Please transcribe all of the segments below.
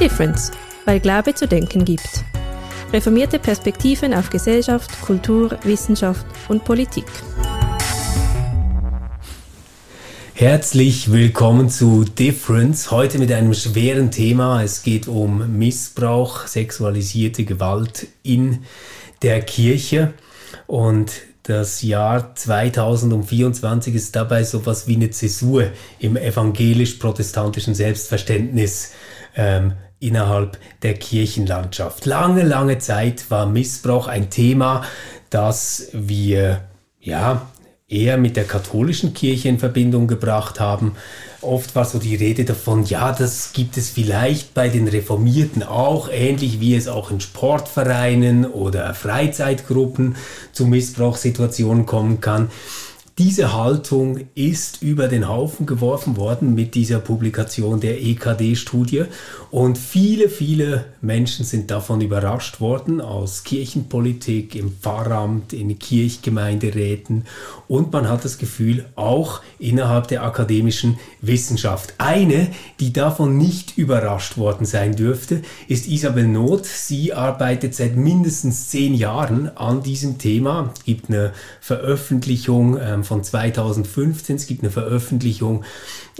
Difference, weil Glaube zu denken gibt. Reformierte Perspektiven auf Gesellschaft, Kultur, Wissenschaft und Politik. Herzlich willkommen zu Difference. Heute mit einem schweren Thema. Es geht um Missbrauch, sexualisierte Gewalt in der Kirche. Und das Jahr 2024 ist dabei sowas wie eine Zäsur im evangelisch-protestantischen Selbstverständnis ähm, innerhalb der Kirchenlandschaft. Lange, lange Zeit war Missbrauch ein Thema, das wir ja eher mit der katholischen Kirche in Verbindung gebracht haben. Oft war so die Rede davon, ja, das gibt es vielleicht bei den Reformierten auch, ähnlich wie es auch in Sportvereinen oder Freizeitgruppen zu Missbrauchssituationen kommen kann. Diese Haltung ist über den Haufen geworfen worden mit dieser Publikation der EKD-Studie und viele, viele Menschen sind davon überrascht worden aus Kirchenpolitik, im Pfarramt, in Kirchgemeinderäten. Und man hat das Gefühl, auch innerhalb der akademischen Wissenschaft. Eine, die davon nicht überrascht worden sein dürfte, ist Isabel Noth. Sie arbeitet seit mindestens zehn Jahren an diesem Thema. Es gibt eine Veröffentlichung ähm, von 2015, es gibt eine Veröffentlichung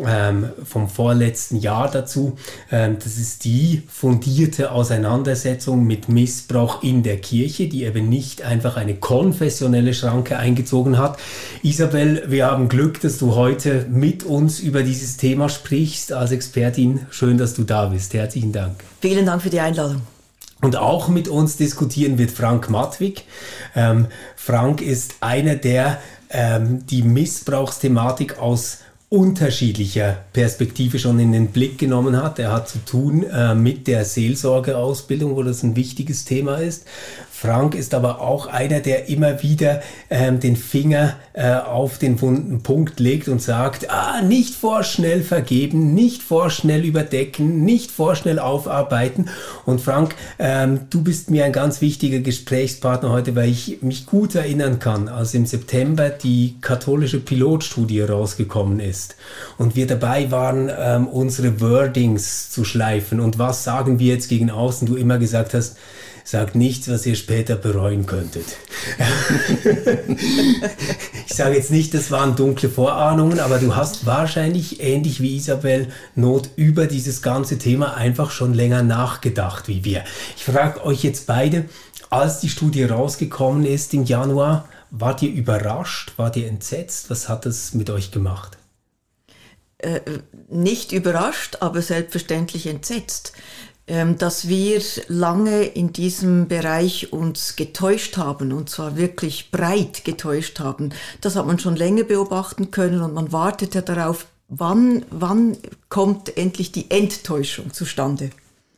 ähm, vom vorletzten Jahr dazu. Ähm, das ist die fundierte Auseinandersetzung mit Missbrauch in der Kirche, die eben nicht einfach eine konfessionelle Schranke eingezogen hat. Isabel, wir haben Glück, dass du heute mit uns über dieses Thema sprichst als Expertin. Schön, dass du da bist. Herzlichen Dank. Vielen Dank für die Einladung. Und auch mit uns diskutieren wird Frank Matwig. Ähm, Frank ist einer der ähm, die Missbrauchsthematik aus unterschiedlicher Perspektive schon in den Blick genommen hat. Er hat zu tun äh, mit der Seelsorgeausbildung, wo das ein wichtiges Thema ist. Frank ist aber auch einer, der immer wieder ähm, den Finger äh, auf den wunden Punkt legt und sagt, ah, nicht vorschnell vergeben, nicht vorschnell überdecken, nicht vorschnell aufarbeiten. Und Frank, ähm, du bist mir ein ganz wichtiger Gesprächspartner heute, weil ich mich gut erinnern kann, als im September die katholische Pilotstudie rausgekommen ist und wir dabei waren, ähm, unsere Wordings zu schleifen. Und was sagen wir jetzt gegen außen? Du immer gesagt hast, sagt nichts, was ihr später bereuen könntet. ich sage jetzt nicht, das waren dunkle Vorahnungen, aber du hast wahrscheinlich ähnlich wie Isabel Not über dieses ganze Thema einfach schon länger nachgedacht wie wir. Ich frage euch jetzt beide, als die Studie rausgekommen ist im Januar, wart ihr überrascht, wart ihr entsetzt? Was hat das mit euch gemacht? Äh, nicht überrascht, aber selbstverständlich entsetzt. Ähm, dass wir lange in diesem Bereich uns getäuscht haben und zwar wirklich breit getäuscht haben. Das hat man schon länger beobachten können und man wartete darauf, wann, wann kommt endlich die Enttäuschung zustande.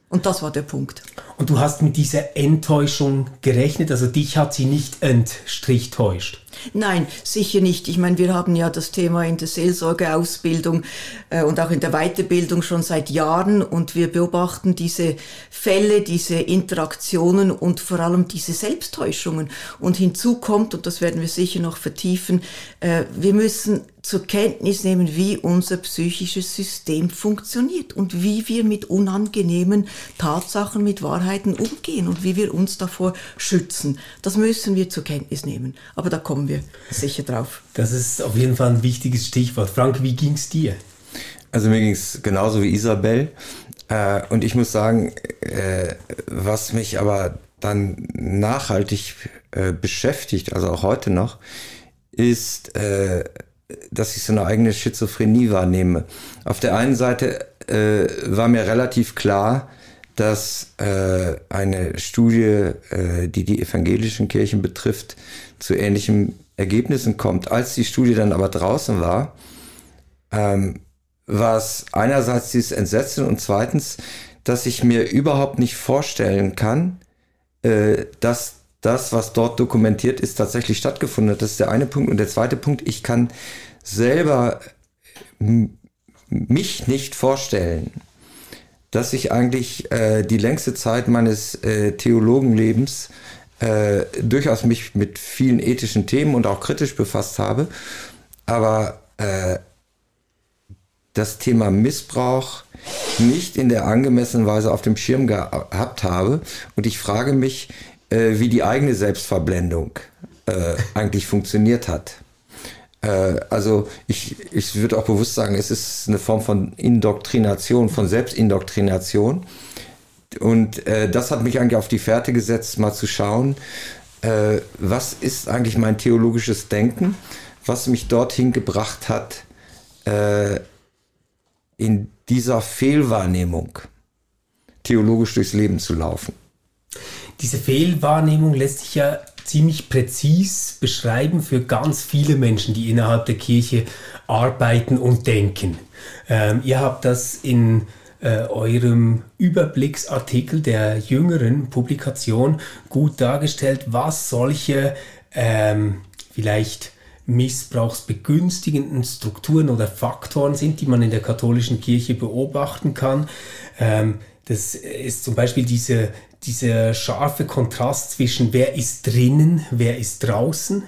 Und das war der Punkt. Und du hast mit dieser Enttäuschung gerechnet, also dich hat sie nicht entstrichtäuscht. Nein, sicher nicht. Ich meine, wir haben ja das Thema in der Seelsorgeausbildung äh, und auch in der Weiterbildung schon seit Jahren und wir beobachten diese Fälle, diese Interaktionen und vor allem diese Selbsttäuschungen. Und hinzu kommt, und das werden wir sicher noch vertiefen, äh, wir müssen zur Kenntnis nehmen, wie unser psychisches System funktioniert und wie wir mit unangenehmen Tatsachen, mit Wahrheiten umgehen und wie wir uns davor schützen. Das müssen wir zur Kenntnis nehmen. Aber da kommen wir sicher drauf. Das ist auf jeden Fall ein wichtiges Stichwort. Frank, wie ging es dir? Also mir ging es genauso wie Isabel. Äh, und ich muss sagen, äh, was mich aber dann nachhaltig äh, beschäftigt, also auch heute noch, ist, äh, dass ich so eine eigene Schizophrenie wahrnehme. Auf der einen Seite äh, war mir relativ klar, dass äh, eine Studie, die die evangelischen Kirchen betrifft, zu ähnlichen Ergebnissen kommt. Als die Studie dann aber draußen war, ähm, war es einerseits dieses Entsetzen und zweitens, dass ich mir überhaupt nicht vorstellen kann, äh, dass das, was dort dokumentiert ist, tatsächlich stattgefunden hat. Das ist der eine Punkt. Und der zweite Punkt, ich kann selber mich nicht vorstellen, dass ich eigentlich äh, die längste Zeit meines äh, Theologenlebens äh, durchaus mich mit vielen ethischen Themen und auch kritisch befasst habe. Aber äh, das Thema Missbrauch nicht in der angemessenen Weise auf dem Schirm gehabt habe. Und ich frage mich, äh, wie die eigene Selbstverblendung äh, eigentlich funktioniert hat. Äh, also ich, ich würde auch bewusst sagen, es ist eine Form von Indoktrination, von Selbstindoktrination. Und äh, das hat mich eigentlich auf die Fährte gesetzt, mal zu schauen, äh, was ist eigentlich mein theologisches Denken, was mich dorthin gebracht hat, äh, in dieser Fehlwahrnehmung theologisch durchs Leben zu laufen. Diese Fehlwahrnehmung lässt sich ja ziemlich präzis beschreiben für ganz viele Menschen, die innerhalb der Kirche arbeiten und denken. Ähm, ihr habt das in äh, eurem Überblicksartikel der jüngeren Publikation gut dargestellt, was solche ähm, vielleicht missbrauchsbegünstigenden Strukturen oder Faktoren sind, die man in der katholischen Kirche beobachten kann. Ähm, das ist zum Beispiel diese, dieser scharfe Kontrast zwischen wer ist drinnen, wer ist draußen,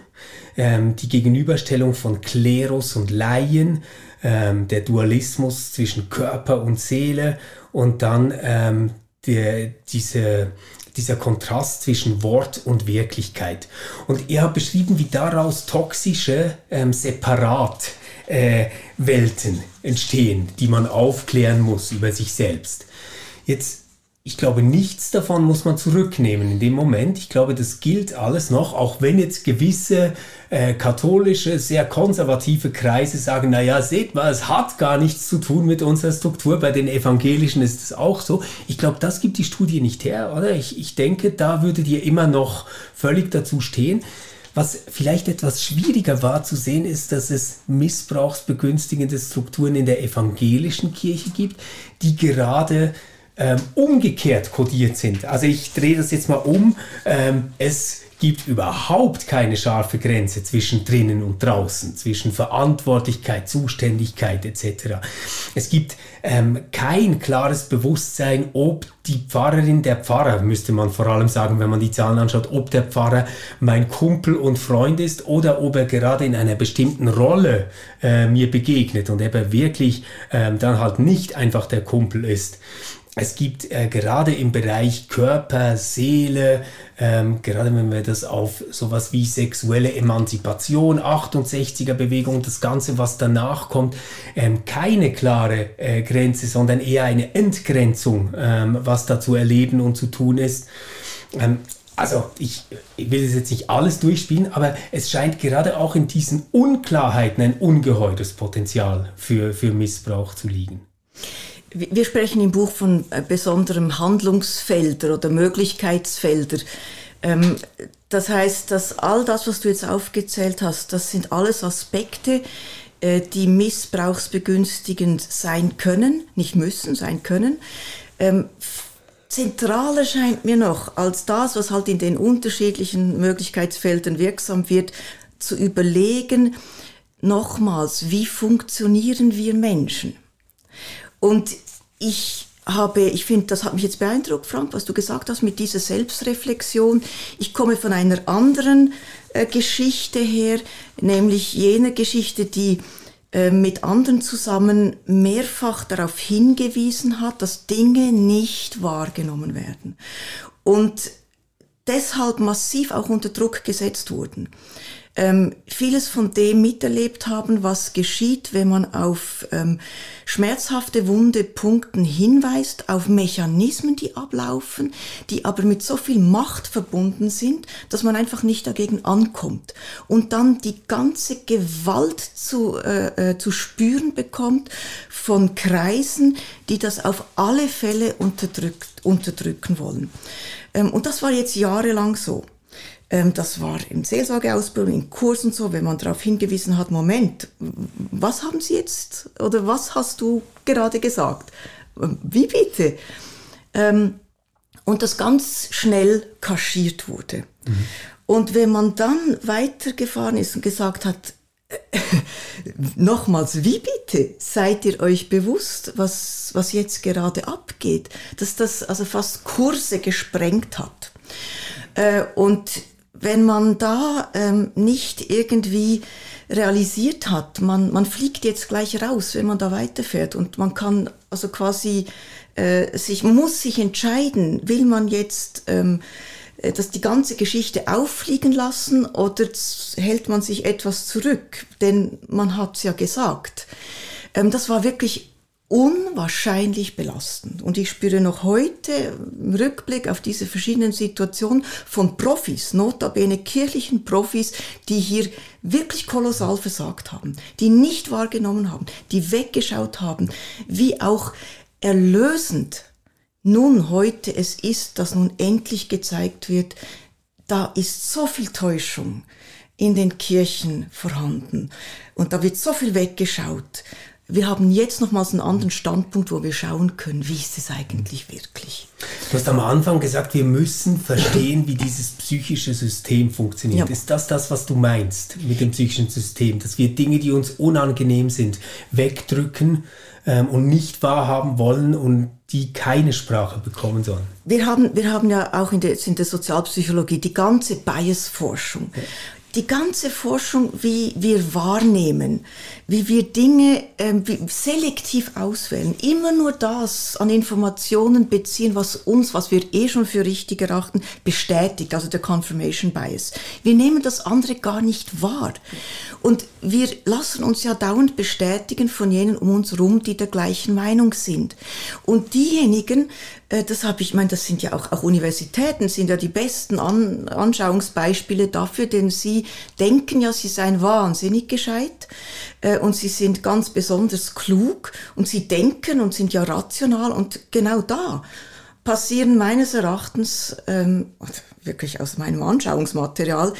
ähm, die Gegenüberstellung von Klerus und Laien, ähm, der Dualismus zwischen Körper und Seele und dann ähm, der, diese, dieser Kontrast zwischen Wort und Wirklichkeit. Und er hat beschrieben, wie daraus toxische ähm, Separatwelten äh, entstehen, die man aufklären muss über sich selbst. Jetzt ich glaube, nichts davon muss man zurücknehmen in dem Moment. Ich glaube, das gilt alles noch, auch wenn jetzt gewisse äh, katholische, sehr konservative Kreise sagen, naja, seht mal, es hat gar nichts zu tun mit unserer Struktur. Bei den Evangelischen ist es auch so. Ich glaube, das gibt die Studie nicht her, oder? Ich, ich denke, da würdet ihr immer noch völlig dazu stehen. Was vielleicht etwas schwieriger war zu sehen, ist, dass es missbrauchsbegünstigende Strukturen in der evangelischen Kirche gibt, die gerade ähm, umgekehrt kodiert sind. Also ich drehe das jetzt mal um. Ähm, es gibt überhaupt keine scharfe Grenze zwischen drinnen und draußen, zwischen Verantwortlichkeit, Zuständigkeit etc. Es gibt ähm, kein klares Bewusstsein, ob die Pfarrerin, der Pfarrer, müsste man vor allem sagen, wenn man die Zahlen anschaut, ob der Pfarrer mein Kumpel und Freund ist oder ob er gerade in einer bestimmten Rolle äh, mir begegnet und ob er wirklich ähm, dann halt nicht einfach der Kumpel ist. Es gibt äh, gerade im Bereich Körper, Seele, ähm, gerade wenn wir das auf sowas wie sexuelle Emanzipation, 68er Bewegung, das Ganze, was danach kommt, ähm, keine klare äh, Grenze, sondern eher eine Entgrenzung, ähm, was da zu erleben und zu tun ist. Ähm, also ich, ich will das jetzt nicht alles durchspielen, aber es scheint gerade auch in diesen Unklarheiten ein ungeheures Potenzial für, für Missbrauch zu liegen. Wir sprechen im Buch von äh, besonderem Handlungsfelder oder Möglichkeitsfelder. Ähm, das heißt, dass all das, was du jetzt aufgezählt hast, das sind alles Aspekte, äh, die missbrauchsbegünstigend sein können, nicht müssen, sein können. Ähm, zentraler scheint mir noch als das, was halt in den unterschiedlichen Möglichkeitsfeldern wirksam wird, zu überlegen, nochmals, wie funktionieren wir Menschen? Und ich habe, ich finde, das hat mich jetzt beeindruckt, Frank, was du gesagt hast mit dieser Selbstreflexion. Ich komme von einer anderen äh, Geschichte her, nämlich jener Geschichte, die äh, mit anderen zusammen mehrfach darauf hingewiesen hat, dass Dinge nicht wahrgenommen werden. Und deshalb massiv auch unter Druck gesetzt wurden ähm, vieles von dem miterlebt haben, was geschieht, wenn man auf ähm, schmerzhafte wunde Punkten hinweist, auf Mechanismen, die ablaufen, die aber mit so viel Macht verbunden sind, dass man einfach nicht dagegen ankommt und dann die ganze Gewalt zu, äh, äh, zu spüren bekommt von Kreisen, die das auf alle Fälle unterdrückt, unterdrücken wollen. Ähm, und das war jetzt jahrelang so. Ähm, das war im Seelsorgeausbildung, in Kursen so, wenn man darauf hingewiesen hat, Moment, was haben Sie jetzt oder was hast du gerade gesagt? Wie bitte? Ähm, und das ganz schnell kaschiert wurde. Mhm. Und wenn man dann weitergefahren ist und gesagt hat, nochmals, wie bitte? Seid ihr euch bewusst, was, was jetzt gerade abgeht? Dass das also fast Kurse gesprengt hat. Äh, und wenn man da ähm, nicht irgendwie realisiert hat, man, man fliegt jetzt gleich raus, wenn man da weiterfährt und man kann Also quasi äh, sich muss sich entscheiden, will man jetzt ähm, äh, das die ganze Geschichte auffliegen lassen oder hält man sich etwas zurück? Denn man hat es ja gesagt. Ähm, das war wirklich unwahrscheinlich belastend. Und ich spüre noch heute im Rückblick auf diese verschiedenen Situationen von Profis, notabene kirchlichen Profis, die hier wirklich kolossal versagt haben, die nicht wahrgenommen haben, die weggeschaut haben, wie auch erlösend nun heute es ist, dass nun endlich gezeigt wird, da ist so viel Täuschung in den Kirchen vorhanden und da wird so viel weggeschaut wir haben jetzt nochmals einen anderen Standpunkt, wo wir schauen können, wie ist es eigentlich wirklich. Du hast am Anfang gesagt, wir müssen verstehen, wie dieses psychische System funktioniert. Ja. Ist das das, was du meinst mit dem psychischen System? Dass wir Dinge, die uns unangenehm sind, wegdrücken ähm, und nicht wahrhaben wollen und die keine Sprache bekommen sollen? Wir haben, wir haben ja auch in der, in der Sozialpsychologie die ganze Bias-Forschung. Ja die ganze Forschung, wie wir wahrnehmen, wie wir Dinge ähm, wie selektiv auswählen, immer nur das an Informationen beziehen, was uns, was wir eh schon für richtig erachten, bestätigt, also der Confirmation Bias. Wir nehmen das andere gar nicht wahr. Und wir lassen uns ja dauernd bestätigen von jenen um uns herum, die der gleichen Meinung sind. Und diejenigen, äh, das habe ich, ich meine, das sind ja auch, auch Universitäten, sind ja die besten An Anschauungsbeispiele dafür, denn sie denken ja, sie seien wahnsinnig gescheit äh, und sie sind ganz besonders klug und sie denken und sind ja rational und genau da passieren meines Erachtens, ähm, wirklich aus meinem Anschauungsmaterial,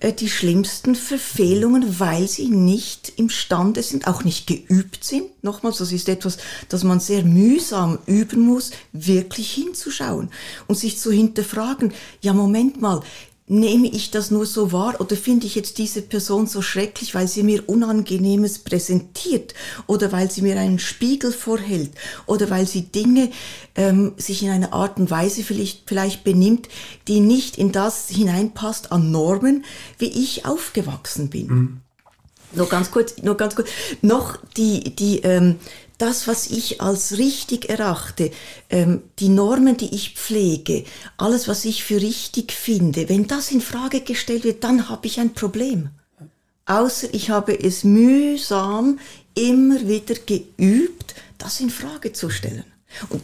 äh, die schlimmsten Verfehlungen, weil sie nicht imstande sind, auch nicht geübt sind. Nochmals, das ist etwas, das man sehr mühsam üben muss, wirklich hinzuschauen und sich zu hinterfragen, ja, Moment mal, nehme ich das nur so wahr oder finde ich jetzt diese Person so schrecklich, weil sie mir Unangenehmes präsentiert oder weil sie mir einen Spiegel vorhält oder weil sie Dinge ähm, sich in einer Art und Weise vielleicht, vielleicht benimmt, die nicht in das hineinpasst an Normen, wie ich aufgewachsen bin. Mhm. Nur ganz kurz, nur ganz kurz, noch die, die, ähm, das, was ich als richtig erachte, ähm, die Normen, die ich pflege, alles, was ich für richtig finde, wenn das in Frage gestellt wird, dann habe ich ein Problem. Außer ich habe es mühsam immer wieder geübt, das in Frage zu stellen. Und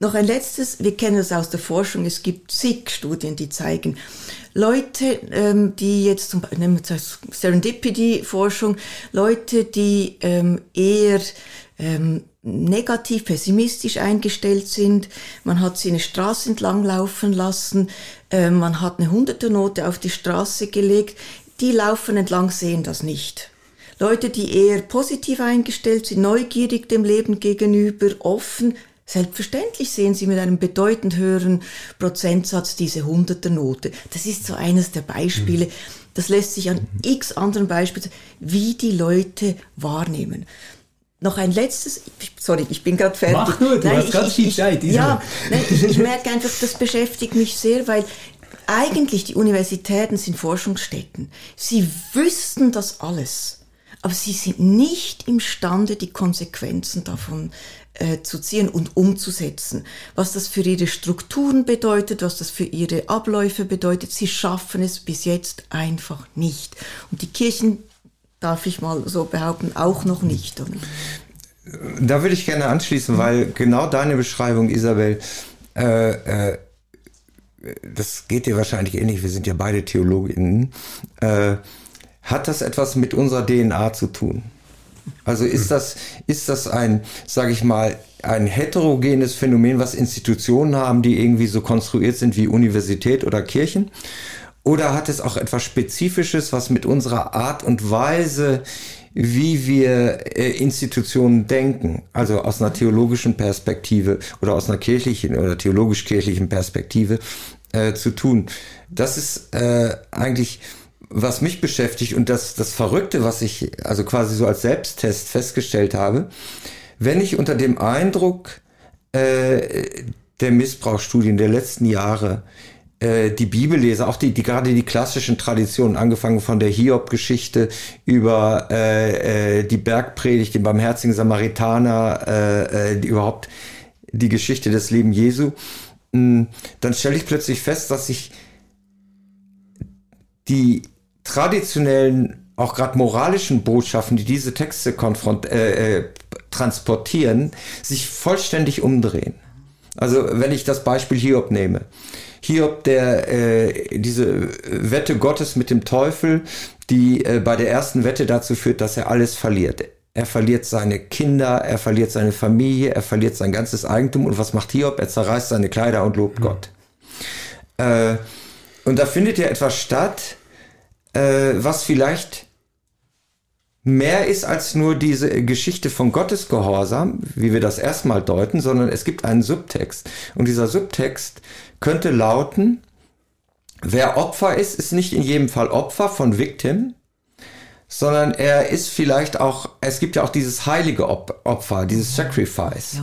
noch ein letztes, wir kennen es aus der Forschung, es gibt zig Studien, die zeigen, Leute, ähm, die jetzt zum Beispiel, nehmen wir Serendipity-Forschung, Leute, die ähm, eher ähm, negativ, pessimistisch eingestellt sind. Man hat sie eine Straße entlang laufen lassen. Äh, man hat eine Hunderternote auf die Straße gelegt. Die laufen entlang, sehen das nicht. Leute, die eher positiv eingestellt sind, neugierig dem Leben gegenüber, offen, Selbstverständlich sehen Sie mit einem bedeutend höheren Prozentsatz diese Hunderternote. Das ist so eines der Beispiele. Das lässt sich an x anderen Beispielen, wie die Leute wahrnehmen. Noch ein letztes, sorry, ich bin gerade fertig. Mach nur, du nein, hast ich, ganz viel Zeit. Ja, nein, ich, ich merke einfach, das beschäftigt mich sehr, weil eigentlich die Universitäten sind Forschungsstätten. Sie wüssten das alles, aber sie sind nicht imstande, die Konsequenzen davon äh, zu ziehen und umzusetzen. Was das für ihre Strukturen bedeutet, was das für ihre Abläufe bedeutet, sie schaffen es bis jetzt einfach nicht. Und die Kirchen darf ich mal so behaupten, auch noch nicht. Oder? Da würde ich gerne anschließen, weil genau deine Beschreibung, Isabel, äh, äh, das geht dir wahrscheinlich ähnlich, wir sind ja beide Theologinnen, äh, hat das etwas mit unserer DNA zu tun? Also ist das, ist das ein, sage ich mal, ein heterogenes Phänomen, was Institutionen haben, die irgendwie so konstruiert sind wie Universität oder Kirchen? Oder hat es auch etwas Spezifisches, was mit unserer Art und Weise, wie wir äh, Institutionen denken, also aus einer theologischen Perspektive oder aus einer kirchlichen oder theologisch-kirchlichen Perspektive äh, zu tun? Das ist äh, eigentlich was mich beschäftigt und das, das Verrückte, was ich also quasi so als Selbsttest festgestellt habe, wenn ich unter dem Eindruck äh, der Missbrauchsstudien der letzten Jahre äh, die Bibel lese, auch die, die gerade die klassischen Traditionen, angefangen von der Hiob-Geschichte über äh, äh, die Bergpredigt, den barmherzigen Samaritaner, äh, äh, die, überhaupt die Geschichte des Leben Jesu, mh, hm, dann stelle ich plötzlich fest, dass sich die traditionellen, auch gerade moralischen Botschaften, die diese Texte konfront äh, äh, transportieren, sich vollständig umdrehen. Also wenn ich das Beispiel Hiob nehme. Hiob, der äh, diese Wette Gottes mit dem Teufel, die äh, bei der ersten Wette dazu führt, dass er alles verliert. Er verliert seine Kinder, er verliert seine Familie, er verliert sein ganzes Eigentum. Und was macht Hiob? Er zerreißt seine Kleider und lobt mhm. Gott. Äh, und da findet ja etwas statt, äh, was vielleicht mehr ist als nur diese Geschichte von Gottesgehorsam, wie wir das erstmal deuten, sondern es gibt einen Subtext. Und dieser Subtext könnte lauten, wer Opfer ist, ist nicht in jedem Fall Opfer von Victim, sondern er ist vielleicht auch, es gibt ja auch dieses heilige Opfer, dieses Sacrifice.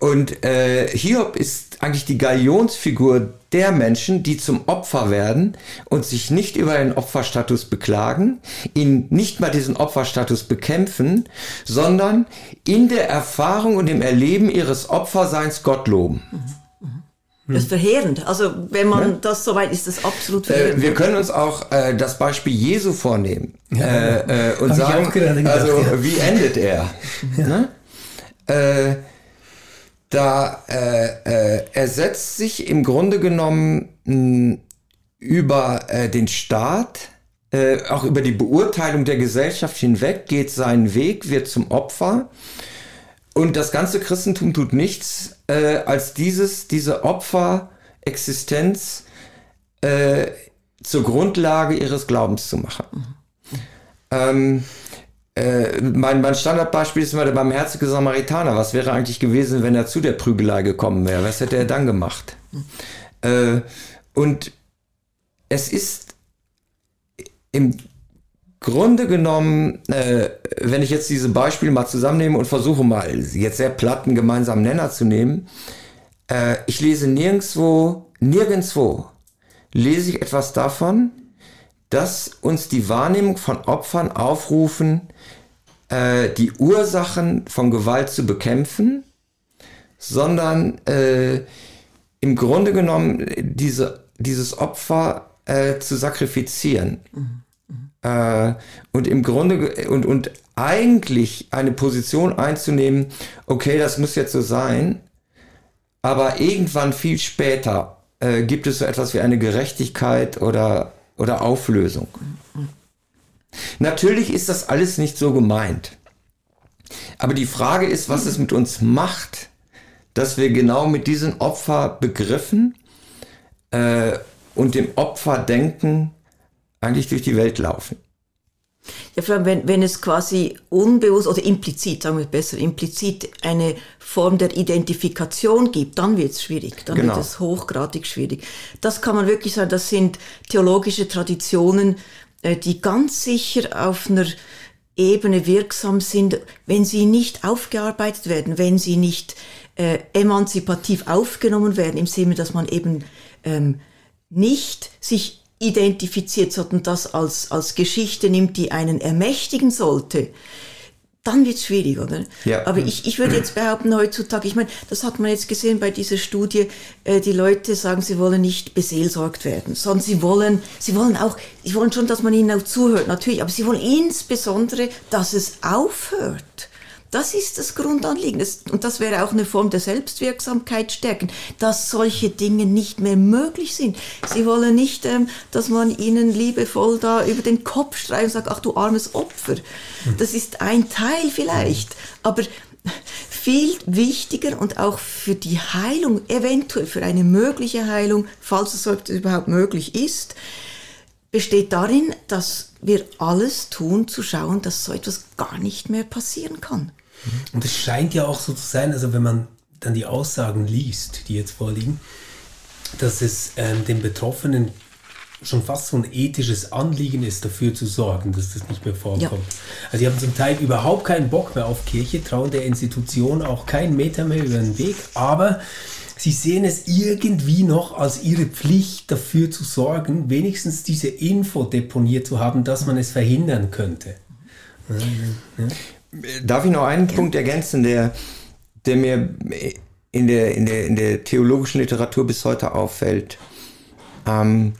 Und äh, Hiob ist eigentlich die Galionsfigur der Menschen, die zum Opfer werden und sich nicht über den Opferstatus beklagen, ihn nicht mal diesen Opferstatus bekämpfen, sondern in der Erfahrung und im Erleben ihres Opferseins Gott loben. Mhm. Das ist verheerend. Also wenn man ja? das so weit ist, das absolut äh, verheerend. Äh, wir können uns auch äh, das Beispiel Jesu vornehmen ja, äh, äh und sagen, gedacht, also ja. wie endet er? Ne? Äh, da er setzt sich im Grunde genommen mh, über den Staat, auch über die Beurteilung der Gesellschaft hinweg, geht seinen Weg, wird zum Opfer und das ganze Christentum tut nichts, äh, als dieses, diese Opferexistenz äh, zur Grundlage ihres Glaubens zu machen. Mhm. Ähm, äh, mein, mein Standardbeispiel ist immer der barmherzige Samaritaner. Was wäre eigentlich gewesen, wenn er zu der Prügelei gekommen wäre? Was hätte er dann gemacht? Äh, und es ist im Grunde genommen, äh, wenn ich jetzt diese Beispiele mal zusammennehme und versuche mal jetzt sehr platten gemeinsamen Nenner zu nehmen, äh, ich lese nirgendwo, nirgendwo lese ich etwas davon, dass uns die Wahrnehmung von Opfern aufrufen, äh, die Ursachen von Gewalt zu bekämpfen, sondern äh, im Grunde genommen diese, dieses Opfer äh, zu sakrifizieren. Mhm äh, und im Grunde und, und eigentlich eine Position einzunehmen, okay, das muss jetzt so sein, aber irgendwann viel später äh, gibt es so etwas wie eine Gerechtigkeit oder, oder Auflösung. Natürlich ist das alles nicht so gemeint. Aber die Frage ist, was es mit uns macht, dass wir genau mit diesen Opferbegriffen äh, und dem Opferdenken eigentlich durch die Welt laufen. Ja, vor allem, wenn, wenn es quasi unbewusst oder implizit, sagen wir besser, implizit eine Form der Identifikation gibt, dann wird es schwierig, dann genau. wird es hochgradig schwierig. Das kann man wirklich sagen, das sind theologische Traditionen, äh, die ganz sicher auf einer Ebene wirksam sind, wenn sie nicht aufgearbeitet werden, wenn sie nicht äh, emanzipativ aufgenommen werden, im Sinne, dass man eben ähm, nicht sich identifiziert, sondern das als, als Geschichte nimmt, die einen ermächtigen sollte, dann wird's schwierig, oder? Ja. Aber ich, ich würde jetzt behaupten, heutzutage, ich meine, das hat man jetzt gesehen bei dieser Studie, äh, die Leute sagen, sie wollen nicht beseelsorgt werden, sondern sie wollen, sie wollen auch, sie wollen schon, dass man ihnen auch zuhört, natürlich, aber sie wollen insbesondere, dass es aufhört. Das ist das Grundanliegen. und das wäre auch eine Form der Selbstwirksamkeit stärken, dass solche Dinge nicht mehr möglich sind. Sie wollen nicht, ähm, dass man ihnen liebevoll da über den Kopf streicht und sagt, ach du armes Opfer. Das ist ein Teil vielleicht. Aber viel wichtiger und auch für die Heilung, eventuell für eine mögliche Heilung, falls es überhaupt möglich ist, besteht darin, dass wir alles tun, zu schauen, dass so etwas gar nicht mehr passieren kann. Und es scheint ja auch so zu sein, also wenn man dann die Aussagen liest, die jetzt vorliegen, dass es ähm, den Betroffenen schon fast so ein ethisches Anliegen ist, dafür zu sorgen, dass das nicht mehr vorkommt. Ja. Also die haben zum Teil überhaupt keinen Bock mehr auf Kirche, trauen der Institution auch keinen Meter mehr über den Weg, aber sie sehen es irgendwie noch als ihre Pflicht dafür zu sorgen, wenigstens diese Info deponiert zu haben, dass man es verhindern könnte. Ja. Darf ich noch einen ja. Punkt ergänzen, der, der mir in der, in, der, in der theologischen Literatur bis heute auffällt? Ähm,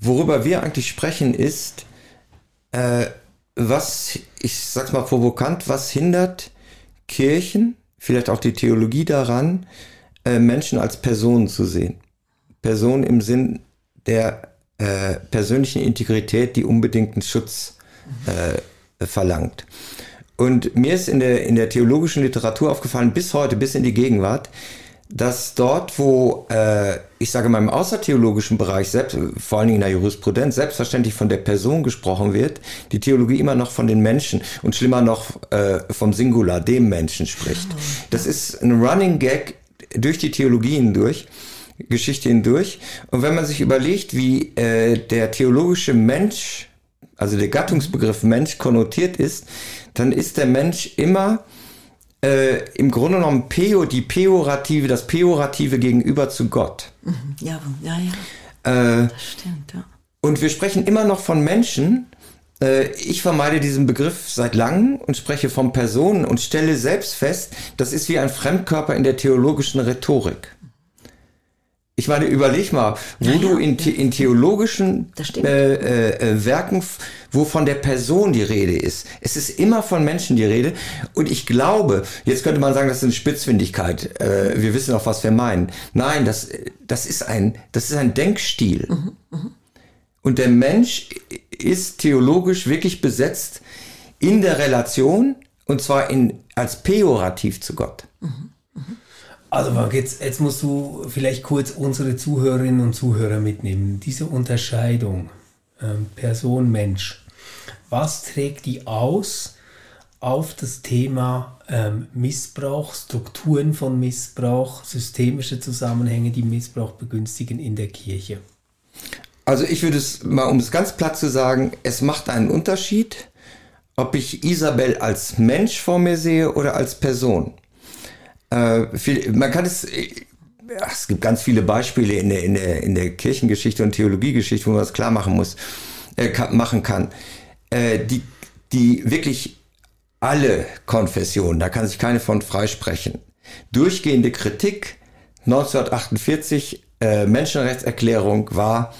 worüber wir eigentlich sprechen, ist, äh, was, ich sag's mal provokant, was hindert Kirchen, vielleicht auch die Theologie daran, äh, Menschen als Personen zu sehen? Personen im Sinn der äh, persönlichen Integrität, die unbedingten Schutz äh, verlangt. Und mir ist in der, in der theologischen Literatur aufgefallen, bis heute, bis in die Gegenwart, dass dort, wo, äh, ich sage mal im außertheologischen Bereich, selbst, vor allen Dingen in der Jurisprudenz, selbstverständlich von der Person gesprochen wird, die Theologie immer noch von den Menschen und schlimmer noch äh, vom Singular, dem Menschen spricht. Das ist ein Running Gag durch die Theologie hindurch. Geschichte hindurch. Und wenn man sich überlegt, wie äh, der theologische Mensch, also der Gattungsbegriff Mensch konnotiert ist, dann ist der Mensch immer äh, im Grunde genommen Peo, die Peorative, das Peorative gegenüber zu Gott. Mhm. Ja, ja, ja. Äh, das stimmt, ja. Und wir sprechen immer noch von Menschen. Äh, ich vermeide diesen Begriff seit langem und spreche von Personen und stelle selbst fest, das ist wie ein Fremdkörper in der theologischen Rhetorik. Ich meine, überleg mal, wo ja, du in, ja. in theologischen äh, äh, äh, Werken, wo von der Person die Rede ist. Es ist immer von Menschen die Rede. Und ich glaube, jetzt könnte man sagen, das ist eine Spitzfindigkeit. Äh, wir wissen auch, was wir meinen. Nein, das, das, ist, ein, das ist ein Denkstil. Mhm, mh. Und der Mensch ist theologisch wirklich besetzt in der Relation, und zwar in, als pejorativ zu Gott. Mhm. Also jetzt, jetzt musst du vielleicht kurz unsere Zuhörerinnen und Zuhörer mitnehmen. Diese Unterscheidung ähm, Person, Mensch, was trägt die aus auf das Thema ähm, Missbrauch, Strukturen von Missbrauch, systemische Zusammenhänge, die Missbrauch begünstigen in der Kirche? Also ich würde es mal, um es ganz platt zu sagen, es macht einen Unterschied, ob ich Isabel als Mensch vor mir sehe oder als Person. Äh, viel, man kann es, äh, es gibt ganz viele Beispiele in der, in der, in der Kirchengeschichte und Theologiegeschichte, wo man das klar machen muss, äh, kann, machen kann. Äh, die, die wirklich alle Konfessionen, da kann sich keine von freisprechen. Durchgehende Kritik 1948 äh, Menschenrechtserklärung war,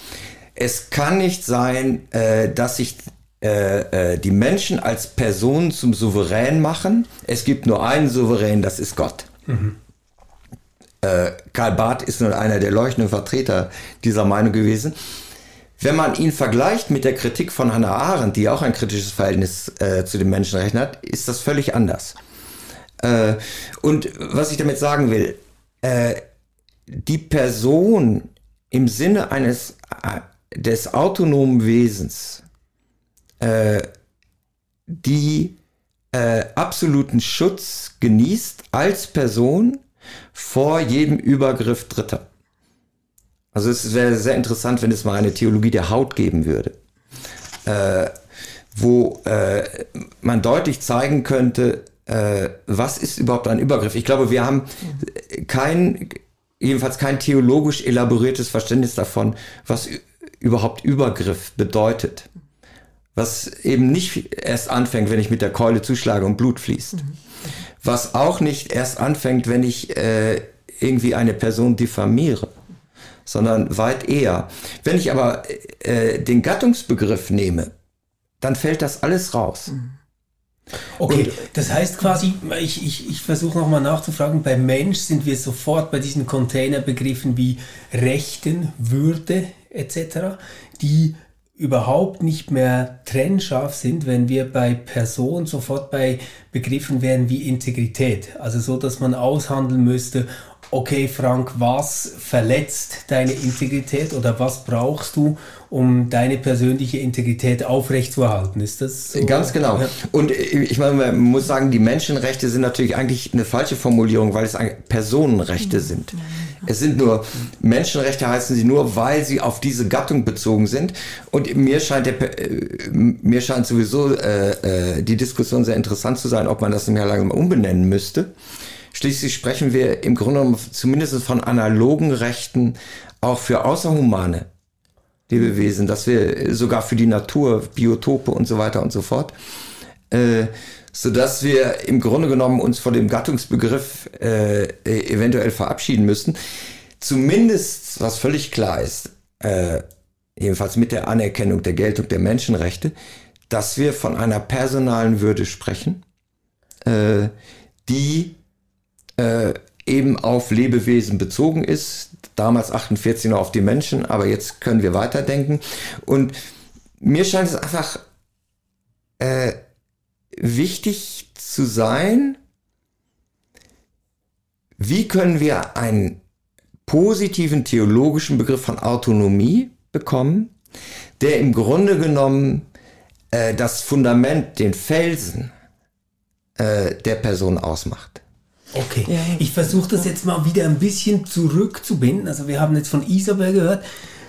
es kann nicht sein, äh, dass sich äh, äh, die Menschen als Personen zum Souverän machen. Es gibt nur einen Souverän, das ist Gott. Äh, Karl Barth ist nur einer der leuchtenden Vertreter dieser Meinung gewesen. Wenn man ihn vergleicht mit der Kritik von Hannah Arendt, die auch ein kritisches Verhältnis äh, zu den Menschenrechten hat, ist das völlig anders. Äh, und was ich damit sagen will, äh, die Person im Sinne eines äh, des autonomen Wesens, äh, die äh, absoluten Schutz genießt als Person vor jedem Übergriff Dritter. Also es wäre sehr interessant, wenn es mal eine Theologie der Haut geben würde, äh, wo äh, man deutlich zeigen könnte, äh, was ist überhaupt ein Übergriff. Ich glaube, wir haben kein, jedenfalls kein theologisch elaboriertes Verständnis davon, was überhaupt Übergriff bedeutet was eben nicht erst anfängt, wenn ich mit der Keule zuschlage und Blut fließt. Mhm. Was auch nicht erst anfängt, wenn ich äh, irgendwie eine Person diffamiere, sondern weit eher. Wenn ich aber äh, den Gattungsbegriff nehme, dann fällt das alles raus. Mhm. Okay, und, das heißt quasi, ich, ich, ich versuche nochmal nachzufragen, beim Mensch sind wir sofort bei diesen Containerbegriffen wie Rechten, Würde etc., die überhaupt nicht mehr trennscharf sind, wenn wir bei Person sofort bei Begriffen wären wie Integrität. Also so, dass man aushandeln müsste, okay Frank, was verletzt deine Integrität oder was brauchst du, um deine persönliche Integrität aufrechtzuerhalten? Ist das so? Ganz genau. Ja. Und ich meine, man muss sagen, die Menschenrechte sind natürlich eigentlich eine falsche Formulierung, weil es Personenrechte sind. Es sind nur, Menschenrechte heißen sie nur, weil sie auf diese Gattung bezogen sind. Und mir scheint, der, äh, mir scheint sowieso äh, äh, die Diskussion sehr interessant zu sein, ob man das im Jahr langsam umbenennen müsste. Schließlich sprechen wir im Grunde genommen zumindest von analogen Rechten auch für außerhumane Lebewesen, dass wir sogar für die Natur, Biotope und so weiter und so fort, äh, so dass wir im Grunde genommen uns von dem Gattungsbegriff äh, eventuell verabschieden müssen. Zumindest, was völlig klar ist, äh, jedenfalls mit der Anerkennung der Geltung der Menschenrechte, dass wir von einer personalen Würde sprechen, äh, die äh, eben auf Lebewesen bezogen ist. Damals 48 noch auf die Menschen, aber jetzt können wir weiterdenken. Und mir scheint es einfach äh, wichtig zu sein, wie können wir einen positiven theologischen Begriff von Autonomie bekommen, der im Grunde genommen äh, das Fundament, den Felsen äh, der Person ausmacht. Okay, ich versuche das jetzt mal wieder ein bisschen zurückzubinden. Also wir haben jetzt von Isabel gehört,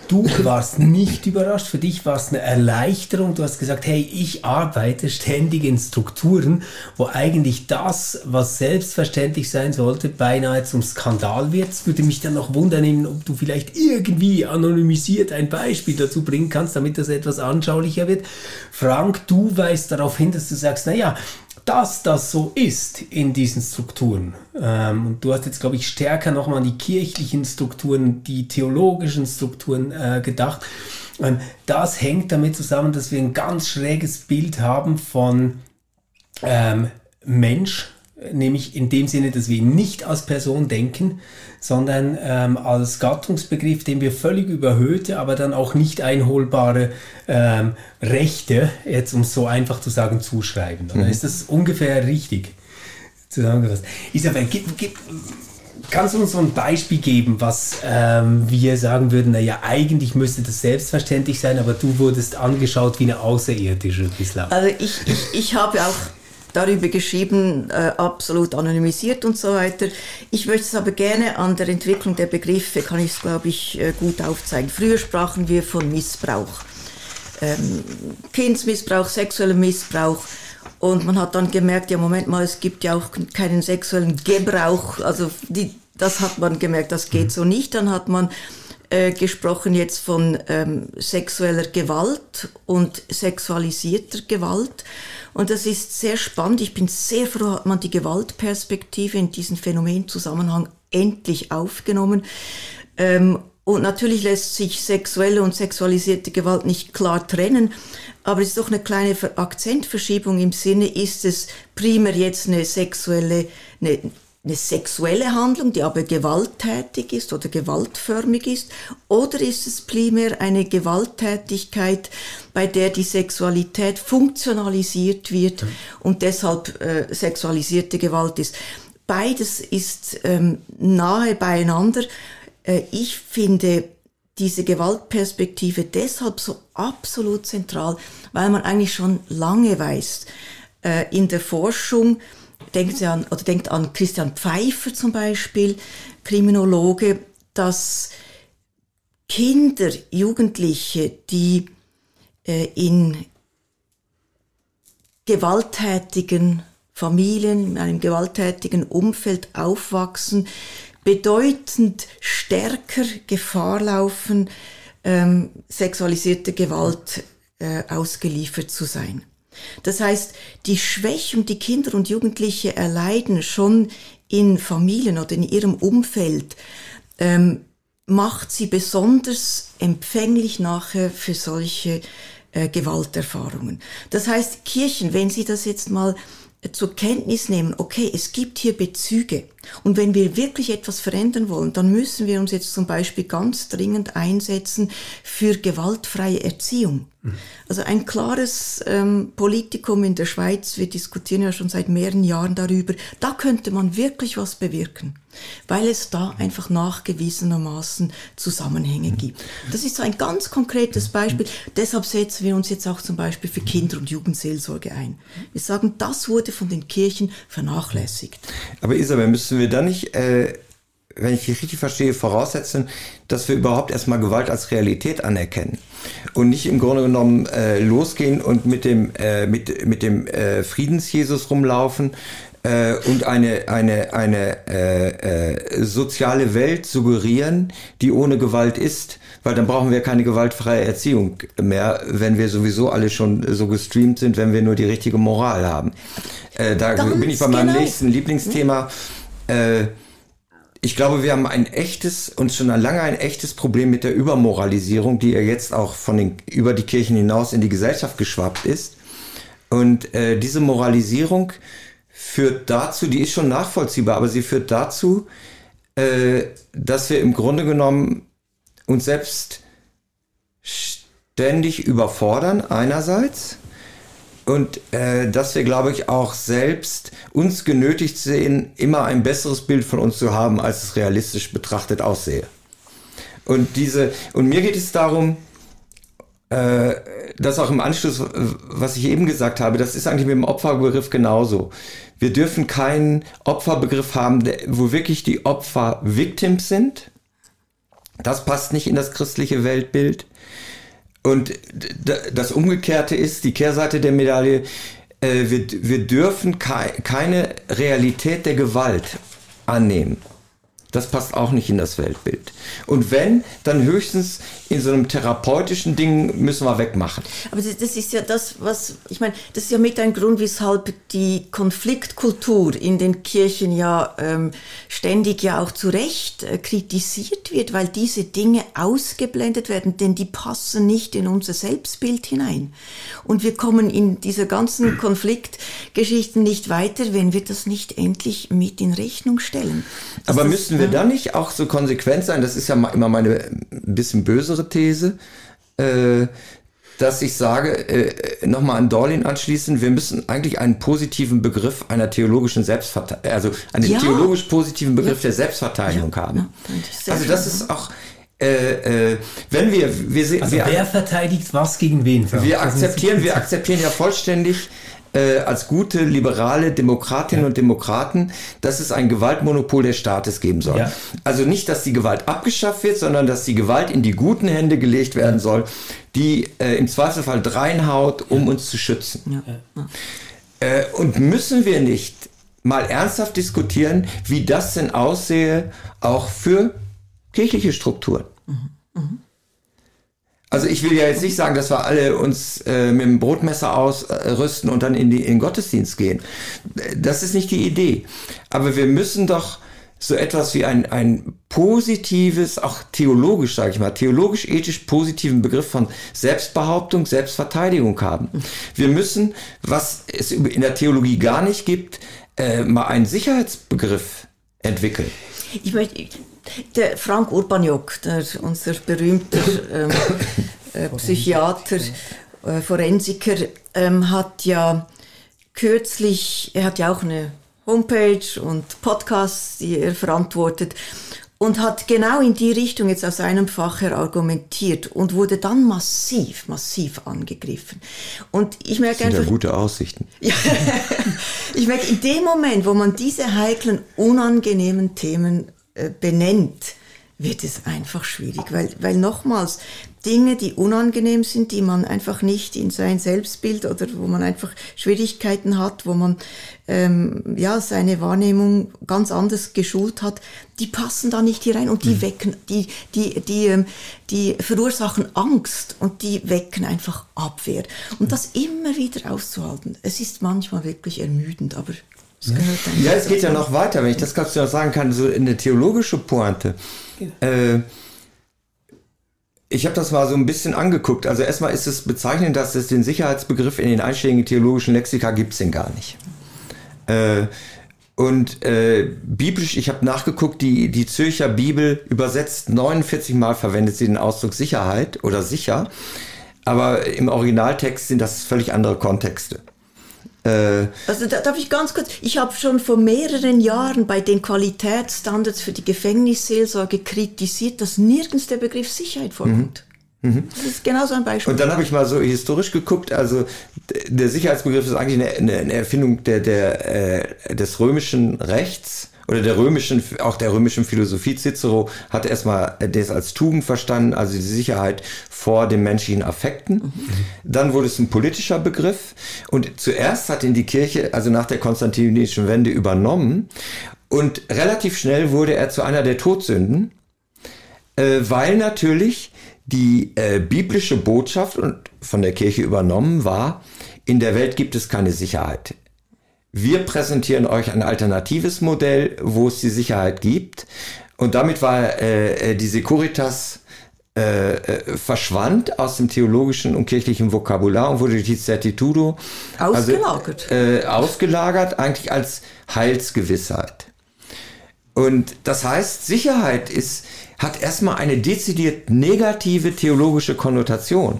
du warst nicht überrascht, für dich war es eine Erleichterung. Du hast gesagt, hey, ich arbeite ständig in Strukturen, wo eigentlich das, was selbstverständlich sein sollte, beinahe zum Skandal wird. Es würde mich dann noch wundern, ob du vielleicht irgendwie anonymisiert ein Beispiel dazu bringen kannst, damit das etwas anschaulicher wird. Frank, du weist darauf hin, dass du sagst, naja, dass das so ist in diesen Strukturen, ähm, und du hast jetzt, glaube ich, stärker nochmal an die kirchlichen Strukturen, die theologischen Strukturen äh, gedacht, ähm, das hängt damit zusammen, dass wir ein ganz schräges Bild haben von ähm, Mensch, nämlich in dem Sinne, dass wir ihn nicht als Person denken, sondern ähm, als Gattungsbegriff, den wir völlig überhöhte, aber dann auch nicht einholbare ähm, Rechte, jetzt um es so einfach zu sagen, zuschreiben. Oder mhm. ist das ungefähr richtig zusammengefasst? Isabel, gib, gib, kannst du uns so ein Beispiel geben, was ähm, wir sagen würden, naja, eigentlich müsste das selbstverständlich sein, aber du wurdest angeschaut wie eine Außerirdische bislang. Also ich, ich, ich habe auch darüber geschrieben, äh, absolut anonymisiert und so weiter. Ich möchte es aber gerne an der Entwicklung der Begriffe, kann ich es, glaube ich, äh, gut aufzeigen. Früher sprachen wir von Missbrauch. Ähm, Kindsmissbrauch, sexueller Missbrauch. Und man hat dann gemerkt, ja, Moment mal, es gibt ja auch keinen sexuellen Gebrauch. Also die, das hat man gemerkt, das geht mhm. so nicht. Dann hat man äh, gesprochen jetzt von ähm, sexueller Gewalt und sexualisierter Gewalt. Und das ist sehr spannend. Ich bin sehr froh, hat man die Gewaltperspektive in diesen Phänomenzusammenhang endlich aufgenommen. Ähm, und natürlich lässt sich sexuelle und sexualisierte Gewalt nicht klar trennen, aber es ist doch eine kleine Akzentverschiebung im Sinne, ist es primär jetzt eine sexuelle, eine eine sexuelle Handlung, die aber gewalttätig ist oder gewaltförmig ist, oder ist es primär eine Gewalttätigkeit, bei der die Sexualität funktionalisiert wird und deshalb äh, sexualisierte Gewalt ist. Beides ist ähm, nahe beieinander. Äh, ich finde diese Gewaltperspektive deshalb so absolut zentral, weil man eigentlich schon lange weiß, äh, in der Forschung, Sie an, oder denkt an Christian Pfeiffer zum Beispiel, Kriminologe, dass Kinder, Jugendliche, die äh, in gewalttätigen Familien, in einem gewalttätigen Umfeld aufwachsen, bedeutend stärker Gefahr laufen, ähm, sexualisierte Gewalt äh, ausgeliefert zu sein. Das heißt, die Schwächung, die Kinder und Jugendliche erleiden schon in Familien oder in ihrem Umfeld, ähm, macht sie besonders empfänglich nachher für solche äh, Gewalterfahrungen. Das heißt, Kirchen, wenn Sie das jetzt mal äh, zur Kenntnis nehmen, okay, es gibt hier Bezüge. Und wenn wir wirklich etwas verändern wollen, dann müssen wir uns jetzt zum Beispiel ganz dringend einsetzen für gewaltfreie Erziehung. Also ein klares ähm, Politikum in der Schweiz, wir diskutieren ja schon seit mehreren Jahren darüber, da könnte man wirklich was bewirken, weil es da einfach nachgewiesenermaßen Zusammenhänge gibt. Das ist so ein ganz konkretes Beispiel. Deshalb setzen wir uns jetzt auch zum Beispiel für Kinder- und Jugendseelsorge ein. Wir sagen, das wurde von den Kirchen vernachlässigt. Aber Isabel, müssen wir da nicht... Äh wenn ich dich richtig verstehe, voraussetzen, dass wir überhaupt erstmal Gewalt als Realität anerkennen und nicht im Grunde genommen äh, losgehen und mit dem, äh, mit, mit dem äh, Friedensjesus rumlaufen äh, und eine, eine, eine äh, äh, soziale Welt suggerieren, die ohne Gewalt ist. Weil dann brauchen wir keine gewaltfreie Erziehung mehr, wenn wir sowieso alle schon so gestreamt sind, wenn wir nur die richtige Moral haben. Äh, da Ganz bin ich bei meinem genau. nächsten Lieblingsthema. Äh, ich glaube, wir haben ein echtes und schon lange ein echtes Problem mit der Übermoralisierung, die ja jetzt auch von den, über die Kirchen hinaus in die Gesellschaft geschwappt ist. Und äh, diese Moralisierung führt dazu, die ist schon nachvollziehbar, aber sie führt dazu, äh, dass wir im Grunde genommen uns selbst ständig überfordern einerseits und äh, dass wir, glaube ich, auch selbst uns genötigt sehen, immer ein besseres Bild von uns zu haben, als es realistisch betrachtet aussehe. Und diese und mir geht es darum, äh, das auch im Anschluss, was ich eben gesagt habe, das ist eigentlich mit dem Opferbegriff genauso. Wir dürfen keinen Opferbegriff haben, wo wirklich die Opfer Victims sind. Das passt nicht in das christliche Weltbild. Und das Umgekehrte ist, die Kehrseite der Medaille, äh, wir, wir dürfen kei keine Realität der Gewalt annehmen. Das passt auch nicht in das Weltbild. Und wenn, dann höchstens in so einem therapeutischen Ding müssen wir wegmachen. Aber das, das ist ja das, was, ich meine, das ist ja mit ein Grund, weshalb die Konfliktkultur in den Kirchen ja ähm, ständig ja auch zu Recht äh, kritisiert wird, weil diese Dinge ausgeblendet werden, denn die passen nicht in unser Selbstbild hinein. Und wir kommen in dieser ganzen Konfliktgeschichten nicht weiter, wenn wir das nicht endlich mit in Rechnung stellen. Aber müssen wir dann nicht auch so konsequent sein? Das ist ja immer meine ein bisschen bösere These. Äh, dass ich sage, äh, nochmal an Dorlin anschließen, wir müssen eigentlich einen positiven Begriff einer theologischen Selbstverteidigung, also einen ja. theologisch positiven Begriff ja. der Selbstverteidigung ja. haben. also das ist auch, äh, äh, wenn wir, wir, also wir wer verteidigt was gegen wen? Wir akzeptieren, wir akzeptieren ja vollständig, äh, als gute liberale Demokratinnen ja. und Demokraten, dass es ein Gewaltmonopol des Staates geben soll. Ja. Also nicht, dass die Gewalt abgeschafft wird, sondern dass die Gewalt in die guten Hände gelegt werden soll, die äh, im Zweifelfall dreinhaut, um ja. uns zu schützen. Äh, und müssen wir nicht mal ernsthaft diskutieren, wie das denn aussehe, auch für kirchliche Strukturen? Mhm. Mhm. Also ich will ja jetzt nicht sagen, dass wir alle uns äh, mit dem Brotmesser ausrüsten und dann in, die, in den Gottesdienst gehen. Das ist nicht die Idee. Aber wir müssen doch so etwas wie ein, ein positives, auch theologisch, sage ich mal, theologisch-ethisch positiven Begriff von Selbstbehauptung, Selbstverteidigung haben. Wir müssen, was es in der Theologie gar nicht gibt, äh, mal einen Sicherheitsbegriff entwickeln. Ich möchte, der Frank Urbaniok, der, unser berühmter ähm, äh, Psychiater, äh, Forensiker, ähm, hat ja kürzlich, er hat ja auch eine Homepage und Podcasts, die er verantwortet und hat genau in die Richtung jetzt aus seinem Fach her argumentiert und wurde dann massiv, massiv angegriffen. Und ich merke das sind einfach. Ja gute Aussichten. Ich merke, in dem Moment, wo man diese heiklen, unangenehmen Themen benennt, wird es einfach schwierig, weil, weil nochmals Dinge, die unangenehm sind, die man einfach nicht in sein Selbstbild oder wo man einfach Schwierigkeiten hat, wo man ähm, ja seine Wahrnehmung ganz anders geschult hat, die passen da nicht hier rein und die mhm. wecken, die die die ähm, die verursachen Angst und die wecken einfach Abwehr und das immer wieder auszuhalten. Es ist manchmal wirklich ermüdend, aber ja. ja, es geht ja noch weiter, wenn ich das gerade noch sagen kann, so in der theologische Pointe. Ja. Äh, ich habe das mal so ein bisschen angeguckt. Also erstmal ist es bezeichnend, dass es den Sicherheitsbegriff in den einschlägigen theologischen Lexika gibt es den gar nicht. Äh, und äh, biblisch, ich habe nachgeguckt, die, die Zürcher Bibel übersetzt 49 Mal verwendet sie den Ausdruck Sicherheit oder sicher. Aber im Originaltext sind das völlig andere Kontexte. Äh, also da, darf ich ganz kurz, ich habe schon vor mehreren Jahren bei den Qualitätsstandards für die Gefängnisseelsorge kritisiert, dass nirgends der Begriff Sicherheit vorkommt. Mhm. Mhm. Das ist genau so ein Beispiel. Und dann habe ich mal so historisch geguckt, also der Sicherheitsbegriff ist eigentlich eine, eine Erfindung der, der, äh, des römischen Rechts oder der römischen, auch der römischen Philosophie. Cicero hat erstmal das als Tugend verstanden, also die Sicherheit vor den menschlichen Affekten. Mhm. Dann wurde es ein politischer Begriff und zuerst hat ihn die Kirche, also nach der konstantinischen Wende übernommen und relativ schnell wurde er zu einer der Todsünden, äh, weil natürlich die äh, biblische Botschaft und von der Kirche übernommen war, in der Welt gibt es keine Sicherheit. Wir präsentieren euch ein alternatives Modell, wo es die Sicherheit gibt. Und damit war äh, äh die Securitas äh, äh, verschwand aus dem theologischen und kirchlichen Vokabular und wurde die Certitudo ausgelagert. Also, äh, ausgelagert, eigentlich als Heilsgewissheit. Und das heißt, Sicherheit ist, hat erstmal eine dezidiert negative theologische Konnotation.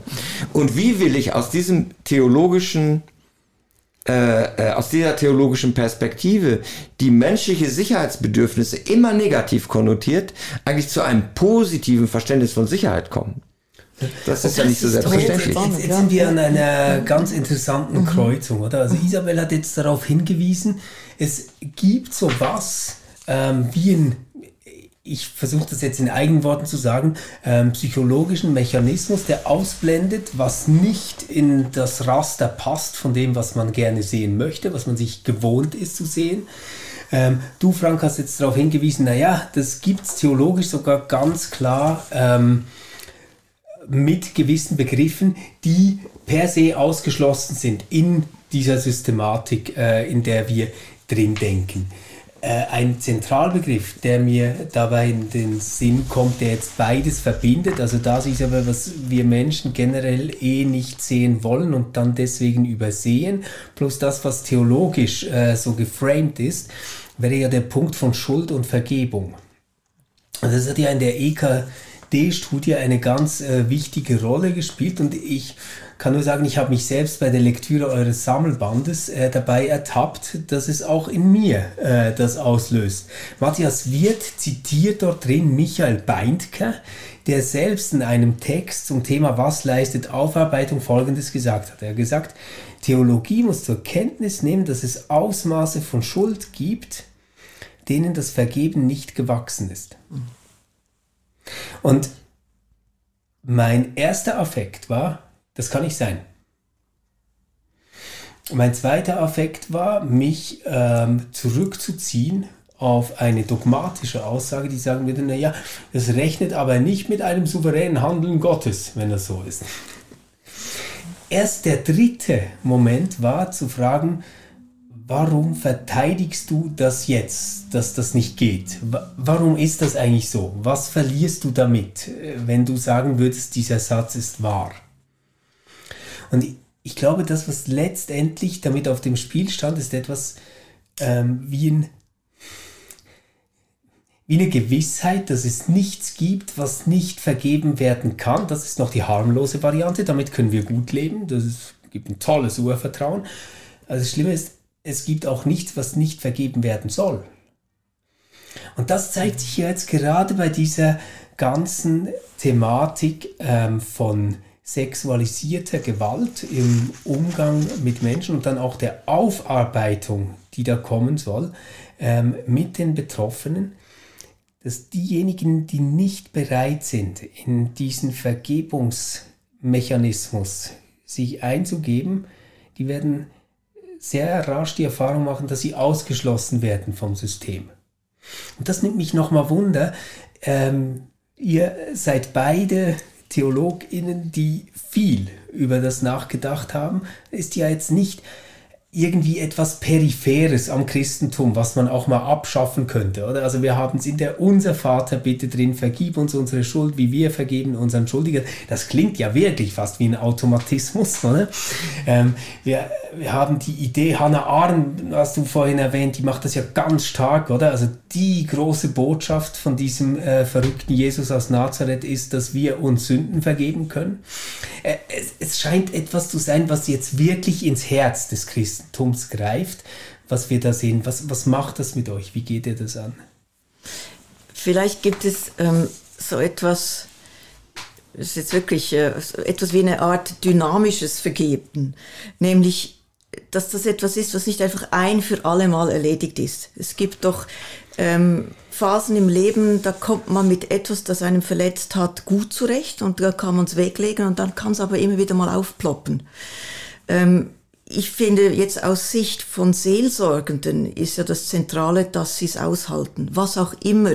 Und wie will ich aus diesem theologischen äh, äh, aus dieser theologischen Perspektive die menschliche Sicherheitsbedürfnisse immer negativ konnotiert, eigentlich zu einem positiven Verständnis von Sicherheit kommen. Das ist ja nicht so selbstverständlich. Jetzt, jetzt, jetzt, sind wir an einer ganz interessanten mhm. Kreuzung, oder? Also Isabel hat jetzt darauf hingewiesen, es gibt sowas ähm, wie ein ich versuche das jetzt in eigenen Worten zu sagen, ähm, psychologischen Mechanismus, der ausblendet, was nicht in das Raster passt von dem, was man gerne sehen möchte, was man sich gewohnt ist zu sehen. Ähm, du, Frank, hast jetzt darauf hingewiesen, naja, das gibt es theologisch sogar ganz klar ähm, mit gewissen Begriffen, die per se ausgeschlossen sind in dieser Systematik, äh, in der wir drin denken. Äh, ein Zentralbegriff, der mir dabei in den Sinn kommt, der jetzt beides verbindet. Also das ist aber, was wir Menschen generell eh nicht sehen wollen und dann deswegen übersehen, plus das, was theologisch äh, so geframed ist, wäre ja der Punkt von Schuld und Vergebung. Also das hat ja in der EKD-Studie eine ganz äh, wichtige Rolle gespielt und ich kann nur sagen, ich habe mich selbst bei der Lektüre eures Sammelbandes äh, dabei ertappt, dass es auch in mir äh, das auslöst. Matthias Wirth zitiert dort drin Michael Beindke, der selbst in einem Text zum Thema Was leistet Aufarbeitung folgendes gesagt hat. Er hat gesagt, Theologie muss zur Kenntnis nehmen, dass es Ausmaße von Schuld gibt, denen das Vergeben nicht gewachsen ist. Und mein erster Affekt war, das kann nicht sein. Mein zweiter Affekt war, mich ähm, zurückzuziehen auf eine dogmatische Aussage, die sagen würde, naja, es rechnet aber nicht mit einem souveränen Handeln Gottes, wenn das so ist. Erst der dritte Moment war zu fragen, warum verteidigst du das jetzt, dass das nicht geht? Warum ist das eigentlich so? Was verlierst du damit, äh, wenn du sagen würdest, dieser Satz ist wahr? Und ich glaube, das, was letztendlich damit auf dem Spiel stand, ist etwas ähm, wie, ein, wie eine Gewissheit, dass es nichts gibt, was nicht vergeben werden kann. Das ist noch die harmlose Variante, damit können wir gut leben. Das ist, gibt ein tolles Urvertrauen. Also das Schlimme ist, es gibt auch nichts, was nicht vergeben werden soll. Und das zeigt sich jetzt gerade bei dieser ganzen Thematik ähm, von sexualisierter Gewalt im Umgang mit Menschen und dann auch der Aufarbeitung, die da kommen soll, ähm, mit den Betroffenen, dass diejenigen, die nicht bereit sind, in diesen Vergebungsmechanismus sich einzugeben, die werden sehr rasch die Erfahrung machen, dass sie ausgeschlossen werden vom System. Und das nimmt mich nochmal Wunder. Ähm, ihr seid beide TheologInnen, die viel über das nachgedacht haben, ist ja jetzt nicht irgendwie etwas Peripheres am Christentum, was man auch mal abschaffen könnte, oder? Also wir haben es in der Unser Vater bitte drin, vergib uns unsere Schuld, wie wir vergeben unseren Schuldigen. Das klingt ja wirklich fast wie ein Automatismus, oder? Ähm, wir, wir haben die Idee, Hannah Arendt, hast du vorhin erwähnt, die macht das ja ganz stark, oder? Also die große Botschaft von diesem äh, verrückten Jesus aus Nazareth ist, dass wir uns Sünden vergeben können. Äh, es, es scheint etwas zu sein, was jetzt wirklich ins Herz des Christen Christentums greift, was wir da sehen. Was, was macht das mit euch? Wie geht ihr das an? Vielleicht gibt es ähm, so etwas, es ist jetzt wirklich äh, etwas wie eine Art dynamisches Vergeben, nämlich dass das etwas ist, was nicht einfach ein für alle Mal erledigt ist. Es gibt doch ähm, Phasen im Leben, da kommt man mit etwas, das einem verletzt hat, gut zurecht und da kann man es weglegen und dann kann es aber immer wieder mal aufploppen. Ähm, ich finde jetzt aus Sicht von Seelsorgenden ist ja das Zentrale, dass sie es aushalten, was auch immer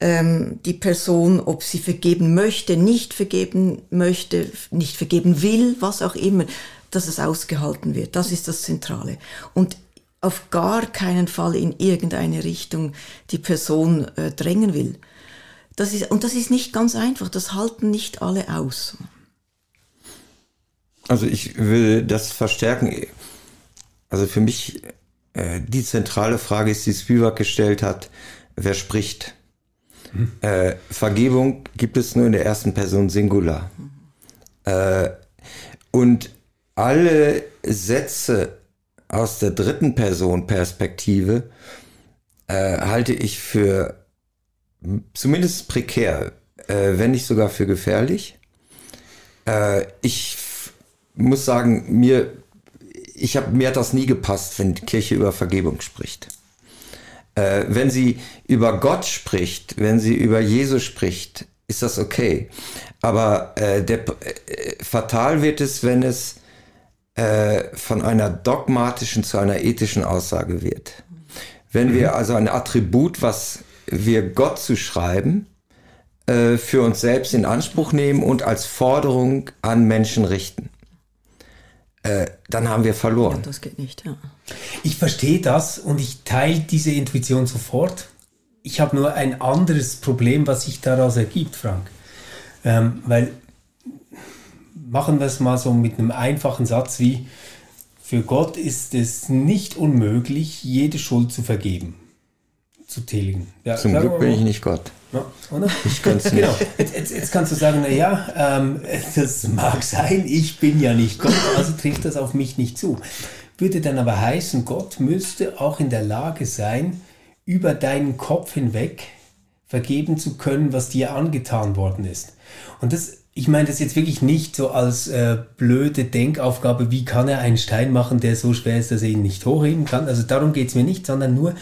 ähm, die Person, ob sie vergeben möchte, nicht vergeben möchte, nicht vergeben will, was auch immer, dass es ausgehalten wird. Das ist das Zentrale. Und auf gar keinen Fall in irgendeine Richtung die Person äh, drängen will. Das ist, und das ist nicht ganz einfach, das halten nicht alle aus. Also ich will das verstärken. Also für mich äh, die zentrale Frage ist, die Spivak gestellt hat, wer spricht? Mhm. Äh, Vergebung gibt es nur in der ersten Person Singular. Mhm. Äh, und alle Sätze aus der dritten Person Perspektive äh, halte ich für zumindest prekär, äh, wenn nicht sogar für gefährlich. Äh, ich muss sagen, mir, ich hab, mir hat das nie gepasst, wenn die Kirche über Vergebung spricht. Äh, wenn sie über Gott spricht, wenn sie über Jesus spricht, ist das okay. Aber äh, der, äh, fatal wird es, wenn es äh, von einer dogmatischen zu einer ethischen Aussage wird. Wenn mhm. wir also ein Attribut, was wir Gott zu schreiben, äh, für uns selbst in Anspruch nehmen und als Forderung an Menschen richten, äh, dann haben wir verloren. Ja, das geht nicht, ja. Ich verstehe das und ich teile diese Intuition sofort. Ich habe nur ein anderes Problem, was sich daraus ergibt, Frank. Ähm, weil machen wir es mal so mit einem einfachen Satz wie, für Gott ist es nicht unmöglich, jede Schuld zu vergeben, zu tilgen. Ja, Zum Glück bin ich nicht Gott. Ja, oder? Ich kann es nicht. Genau. Jetzt, jetzt, jetzt, kannst du sagen, naja, ähm, das mag sein, ich bin ja nicht Gott, also trifft das auf mich nicht zu. Würde dann aber heißen, Gott müsste auch in der Lage sein, über deinen Kopf hinweg vergeben zu können, was dir angetan worden ist. Und das ich meine das jetzt wirklich nicht so als äh, blöde Denkaufgabe, wie kann er einen Stein machen, der so schwer ist, dass er ihn nicht hochheben kann. Also darum geht es mir nicht, sondern nur,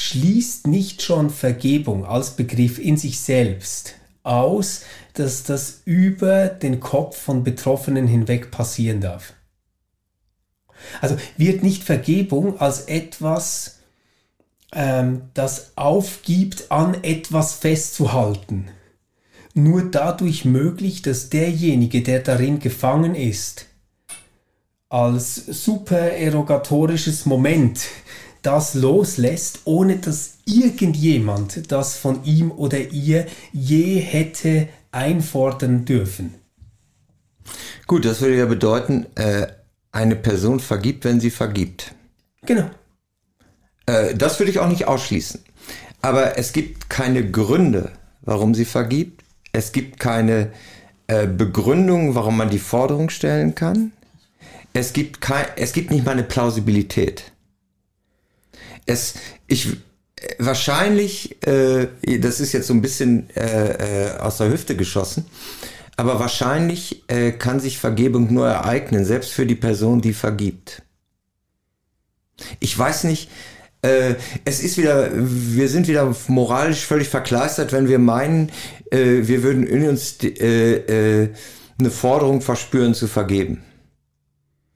schließt nicht schon Vergebung als Begriff in sich selbst aus, dass das über den Kopf von Betroffenen hinweg passieren darf. Also wird nicht Vergebung als etwas, ähm, das aufgibt, an etwas festzuhalten nur dadurch möglich, dass derjenige, der darin gefangen ist, als supererogatorisches Moment das loslässt, ohne dass irgendjemand das von ihm oder ihr je hätte einfordern dürfen. Gut, das würde ja bedeuten, äh, eine Person vergibt, wenn sie vergibt. Genau. Äh, das würde ich auch nicht ausschließen. Aber es gibt keine Gründe, warum sie vergibt es gibt keine äh, Begründung, warum man die Forderung stellen kann. Es gibt, kein, es gibt nicht mal eine Plausibilität. Es, ich, wahrscheinlich, äh, das ist jetzt so ein bisschen äh, äh, aus der Hüfte geschossen, aber wahrscheinlich äh, kann sich Vergebung nur ereignen, selbst für die Person, die vergibt. Ich weiß nicht, äh, es ist wieder, wir sind wieder moralisch völlig verkleistert, wenn wir meinen, äh, wir würden in uns äh, äh, eine Forderung verspüren zu vergeben.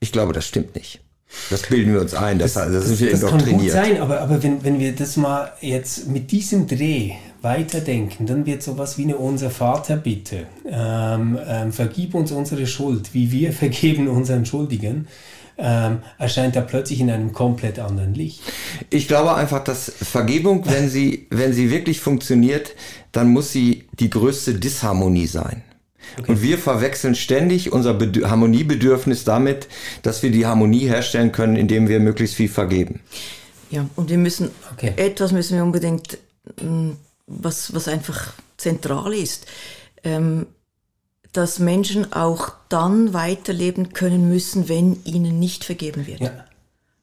Ich glaube, das stimmt nicht. Das bilden wir uns ein, das, das, das sind wir das kann gut sein, aber, aber wenn, wenn wir das mal jetzt mit diesem Dreh weiterdenken, dann wird sowas wie eine Unser Vater bitte. Ähm, ähm, vergib uns unsere Schuld, wie wir vergeben unseren Schuldigen ähm, erscheint da plötzlich in einem komplett anderen Licht. Ich glaube einfach, dass Vergebung, wenn sie, wenn sie wirklich funktioniert, dann muss sie die größte Disharmonie sein. Okay. Und wir verwechseln ständig unser Bed Harmoniebedürfnis damit, dass wir die Harmonie herstellen können, indem wir möglichst viel vergeben. Ja, und wir müssen, okay. etwas müssen wir unbedingt, mm, was, was einfach zentral ist. Ähm, dass Menschen auch dann weiterleben können müssen, wenn ihnen nicht vergeben wird. Ja.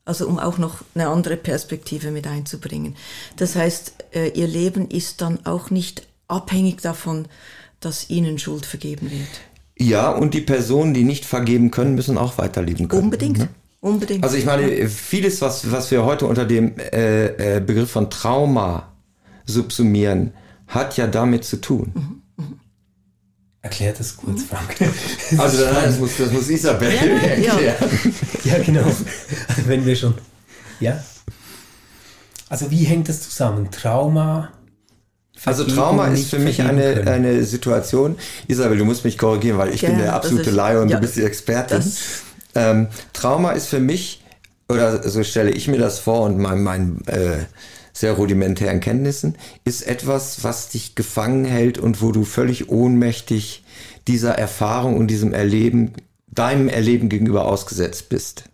Also um auch noch eine andere Perspektive mit einzubringen. Das heißt, äh, ihr Leben ist dann auch nicht abhängig davon, dass ihnen Schuld vergeben wird. Ja, und die Personen, die nicht vergeben können, müssen auch weiterleben können. Unbedingt. Ne? Unbedingt. Also ich meine, vieles, was, was wir heute unter dem äh, äh Begriff von Trauma subsumieren, hat ja damit zu tun. Mhm. Erklär das kurz, Frank. Also das muss, das muss Isabel ja, erklären. Ja. ja, genau. Wenn wir schon. Ja. Also wie hängt das zusammen? Trauma? Also Trauma ist für mich eine, eine Situation. Isabel, du musst mich korrigieren, weil ich ja, bin der absolute ist, Laie und ja, du bist die Expertin. Ähm, Trauma ist für mich, oder so stelle ich mir das vor und mein, mein äh, sehr rudimentären Kenntnissen, ist etwas, was dich gefangen hält und wo du völlig ohnmächtig dieser Erfahrung und diesem Erleben, deinem Erleben gegenüber ausgesetzt bist.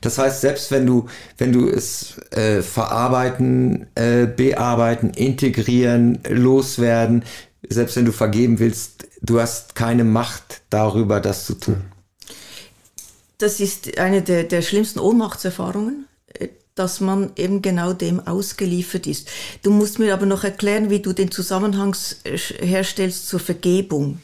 Das heißt, selbst wenn du, wenn du es äh, verarbeiten, äh, bearbeiten, integrieren, loswerden, selbst wenn du vergeben willst, du hast keine Macht darüber, das zu tun. Das ist eine der, der schlimmsten Ohnmachtserfahrungen, dass man eben genau dem ausgeliefert ist. Du musst mir aber noch erklären, wie du den Zusammenhang herstellst zur Vergebung.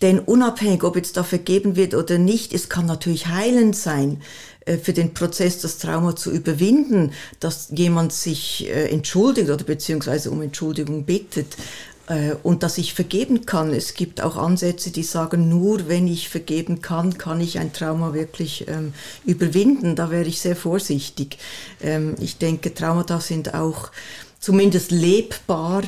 Denn unabhängig, ob jetzt da vergeben wird oder nicht, es kann natürlich heilend sein äh, für den Prozess, das Trauma zu überwinden, dass jemand sich äh, entschuldigt oder beziehungsweise um Entschuldigung bittet. Äh, und dass ich vergeben kann. Es gibt auch Ansätze, die sagen, nur wenn ich vergeben kann, kann ich ein Trauma wirklich ähm, überwinden. Da wäre ich sehr vorsichtig. Ähm, ich denke, Traumata sind auch zumindest lebbar,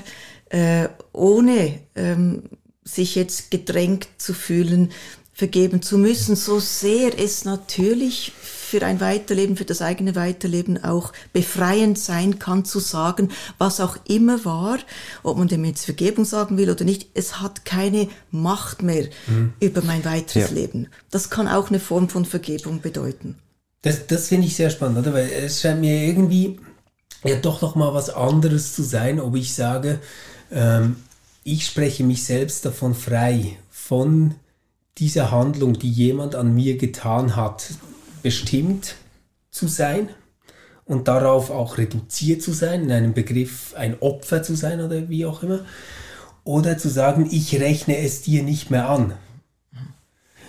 äh, ohne ähm, sich jetzt gedrängt zu fühlen, vergeben zu müssen, so sehr es natürlich für ein Weiterleben, für das eigene Weiterleben auch befreiend sein kann, zu sagen, was auch immer war, ob man dem jetzt Vergebung sagen will oder nicht, es hat keine Macht mehr mhm. über mein weiteres ja. Leben. Das kann auch eine Form von Vergebung bedeuten. Das, das finde ich sehr spannend, oder? Weil es scheint mir irgendwie ja doch noch mal was anderes zu sein, ob ich sage, ähm, ich spreche mich selbst davon frei, von dieser Handlung, die jemand an mir getan hat, bestimmt zu sein und darauf auch reduziert zu sein, in einem Begriff ein Opfer zu sein oder wie auch immer. Oder zu sagen, ich rechne es dir nicht mehr an.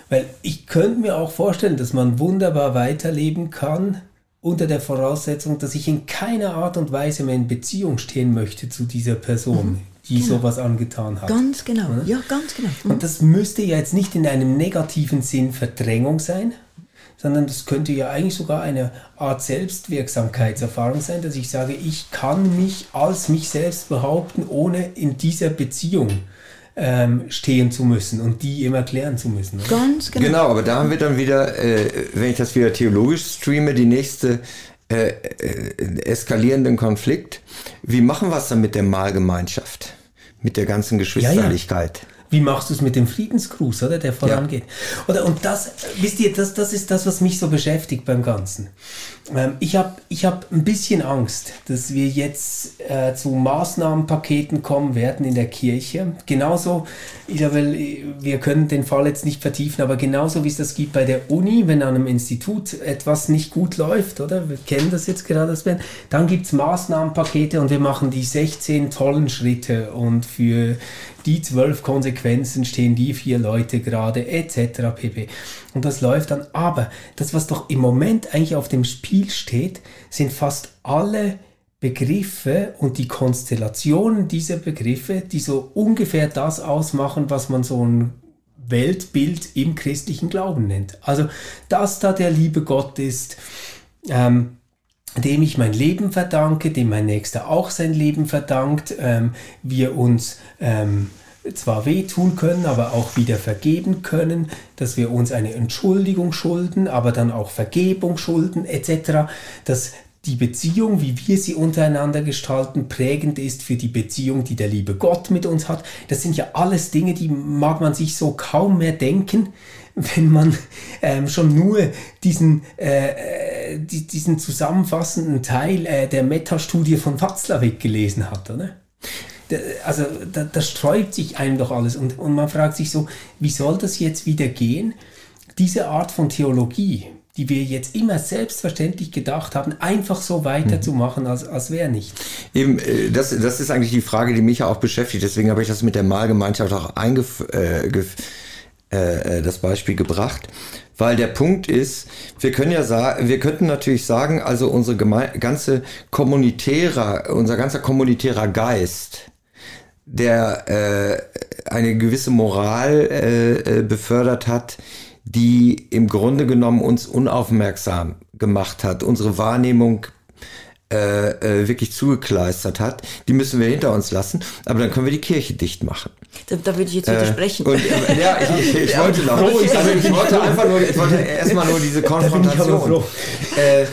Weil ich könnte mir auch vorstellen, dass man wunderbar weiterleben kann unter der Voraussetzung, dass ich in keiner Art und Weise mehr in Beziehung stehen möchte zu dieser Person, mhm, die genau. sowas angetan hat. Ganz genau, ja, ganz genau. Mhm. Und das müsste ja jetzt nicht in einem negativen Sinn Verdrängung sein, sondern das könnte ja eigentlich sogar eine Art Selbstwirksamkeitserfahrung sein, dass ich sage, ich kann mich als mich selbst behaupten, ohne in dieser Beziehung ähm, stehen zu müssen und die ihm erklären zu müssen. Oder? Ganz genau. Genau, aber da haben wir dann wieder, äh, wenn ich das wieder theologisch streame, die nächste äh, äh, eskalierenden Konflikt. Wie machen wir es dann mit der Mahlgemeinschaft? Mit der ganzen Geschwisterlichkeit? Ja, ja. Wie machst du es mit dem Friedensgruß, oder, der vorangeht? Ja. Oder, und das, wisst ihr, das, das ist das, was mich so beschäftigt beim Ganzen. Ähm, ich habe ich hab ein bisschen Angst, dass wir jetzt äh, zu Maßnahmenpaketen kommen werden in der Kirche. Genauso, Isabel, wir können den Fall jetzt nicht vertiefen, aber genauso wie es das gibt bei der Uni, wenn an einem Institut etwas nicht gut läuft, oder? Wir kennen das jetzt gerade, dann gibt es Maßnahmenpakete und wir machen die 16 tollen Schritte und für die zwölf Konsequenzen stehen die vier Leute gerade, etc. pp. Und das läuft dann. Aber das, was doch im Moment eigentlich auf dem Spiel steht, sind fast alle Begriffe und die Konstellationen dieser Begriffe, die so ungefähr das ausmachen, was man so ein Weltbild im christlichen Glauben nennt. Also, dass da der liebe Gott ist, ähm, dem ich mein Leben verdanke, dem mein Nächster auch sein Leben verdankt, ähm, wir uns ähm, zwar wehtun können, aber auch wieder vergeben können, dass wir uns eine Entschuldigung schulden, aber dann auch Vergebung schulden etc., dass die Beziehung, wie wir sie untereinander gestalten, prägend ist für die Beziehung, die der liebe Gott mit uns hat. Das sind ja alles Dinge, die mag man sich so kaum mehr denken, wenn man ähm, schon nur diesen, äh, äh die, diesen zusammenfassenden Teil äh, der Metastudie von Watzlawick gelesen hat, oder? also da, da sträubt sich einem doch alles und, und man fragt sich so, wie soll das jetzt wieder gehen? Diese Art von Theologie, die wir jetzt immer selbstverständlich gedacht haben, einfach so weiterzumachen, als, als wäre nicht. Eben, äh, das, das ist eigentlich die Frage, die mich ja auch beschäftigt. Deswegen habe ich das mit der Mahlgemeinschaft auch eingef äh, äh, das Beispiel gebracht, weil der Punkt ist, wir können ja sagen, wir könnten natürlich sagen, also unsere Geme ganze kommunitärer, unser ganzer kommunitärer Geist, der äh, eine gewisse Moral äh, äh, befördert hat, die im Grunde genommen uns unaufmerksam gemacht hat, unsere Wahrnehmung äh, äh, wirklich zugekleistert hat, die müssen wir hinter uns lassen, aber dann können wir die Kirche dicht machen. Da, da würde ich jetzt widersprechen. Äh, und, äh, ja, ich, ich, ich wollte noch. Also ich wollte einfach nur, ich wollte erstmal nur diese Konfrontation. Äh,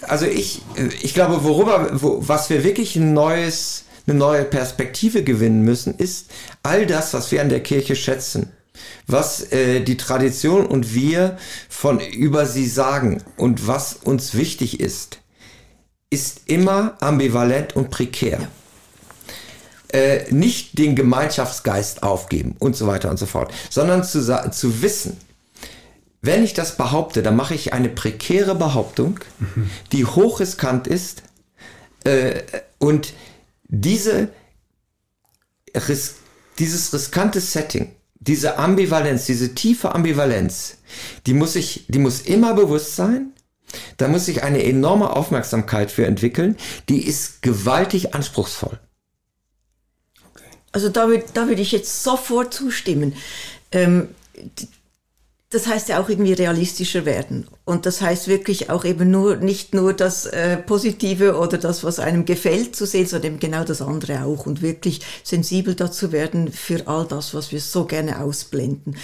also ich, ich glaube, worüber, wo, was wir wirklich ein neues, eine neue Perspektive gewinnen müssen, ist all das, was wir an der Kirche schätzen was äh, die Tradition und wir von über sie sagen und was uns wichtig ist, ist immer ambivalent und prekär. Ja. Äh, nicht den Gemeinschaftsgeist aufgeben und so weiter und so fort, sondern zu, zu wissen, wenn ich das behaupte, dann mache ich eine prekäre Behauptung, mhm. die hochriskant ist äh, und diese, ris dieses riskante Setting diese Ambivalenz, diese tiefe Ambivalenz, die muss ich, die muss immer bewusst sein. Da muss sich eine enorme Aufmerksamkeit für entwickeln. Die ist gewaltig anspruchsvoll. Also da würde ich jetzt sofort zustimmen. Ähm, das heißt ja auch irgendwie realistischer werden. Und das heißt wirklich auch eben nur, nicht nur das äh, Positive oder das, was einem gefällt zu sehen, sondern eben genau das andere auch und wirklich sensibel dazu werden für all das, was wir so gerne ausblenden.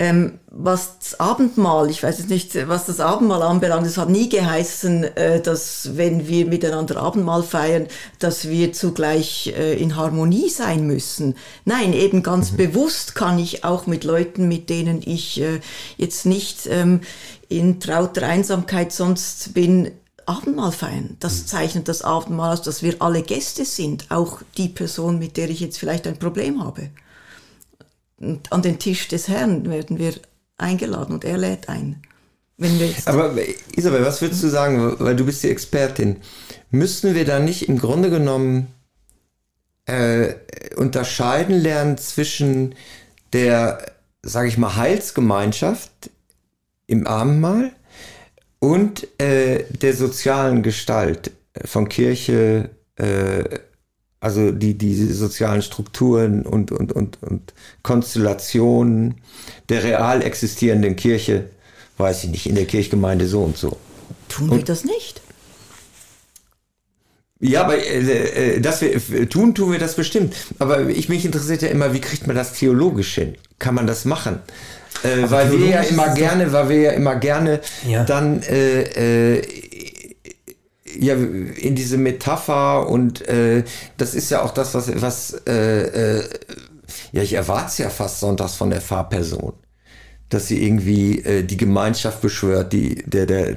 Ähm, was das Abendmahl, ich weiß jetzt nicht, was das Abendmahl anbelangt, es hat nie geheißen, äh, dass wenn wir miteinander Abendmahl feiern, dass wir zugleich äh, in Harmonie sein müssen. Nein, eben ganz mhm. bewusst kann ich auch mit Leuten, mit denen ich äh, jetzt nicht ähm, in trauter Einsamkeit sonst bin, Abendmahl feiern. Das mhm. zeichnet das Abendmahl aus, dass wir alle Gäste sind, auch die Person, mit der ich jetzt vielleicht ein Problem habe. An den Tisch des Herrn werden wir eingeladen und er lädt ein. Aber Isabel, was würdest du sagen, weil du bist die Expertin, müssten wir da nicht im Grunde genommen äh, unterscheiden lernen zwischen der, sage ich mal, Heilsgemeinschaft im Abendmahl und äh, der sozialen Gestalt von Kirche, äh, also die, die sozialen Strukturen und, und, und, und Konstellationen der real existierenden Kirche, weiß ich nicht, in der Kirchgemeinde so und so. Tun wir das nicht? Ja, aber äh, äh, dass wir tun, tun wir das bestimmt. Aber ich mich interessiert ja immer, wie kriegt man das theologisch hin? Kann man das machen? Äh, weil wir ja immer gerne, weil wir ja immer gerne ja. dann äh, äh, ja, in diese Metapher und äh, das ist ja auch das, was, was äh, äh, ja, ich erwarte es ja fast sonntags von der Fahrperson, dass sie irgendwie äh, die Gemeinschaft beschwört, die, der, der,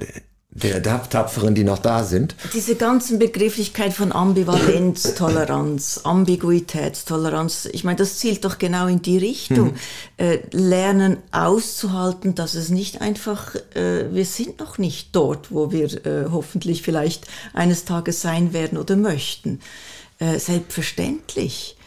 der Tapferen, die noch da sind. Diese ganzen Begrifflichkeit von Ambivalenz, Toleranz, Ambiguitätstoleranz, ich meine, das zielt doch genau in die Richtung. Mhm. Äh, lernen auszuhalten, dass es nicht einfach, äh, wir sind noch nicht dort, wo wir äh, hoffentlich vielleicht eines Tages sein werden oder möchten. Äh, selbstverständlich.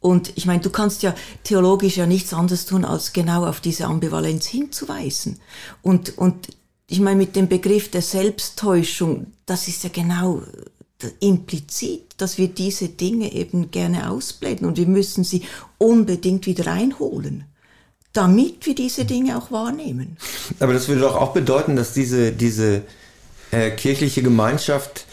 Und ich meine, du kannst ja theologisch ja nichts anderes tun, als genau auf diese Ambivalenz hinzuweisen. Und, und ich meine, mit dem Begriff der Selbsttäuschung, das ist ja genau implizit, dass wir diese Dinge eben gerne ausblenden und wir müssen sie unbedingt wieder reinholen, damit wir diese Dinge auch wahrnehmen. Aber das würde doch auch bedeuten, dass diese, diese äh, kirchliche Gemeinschaft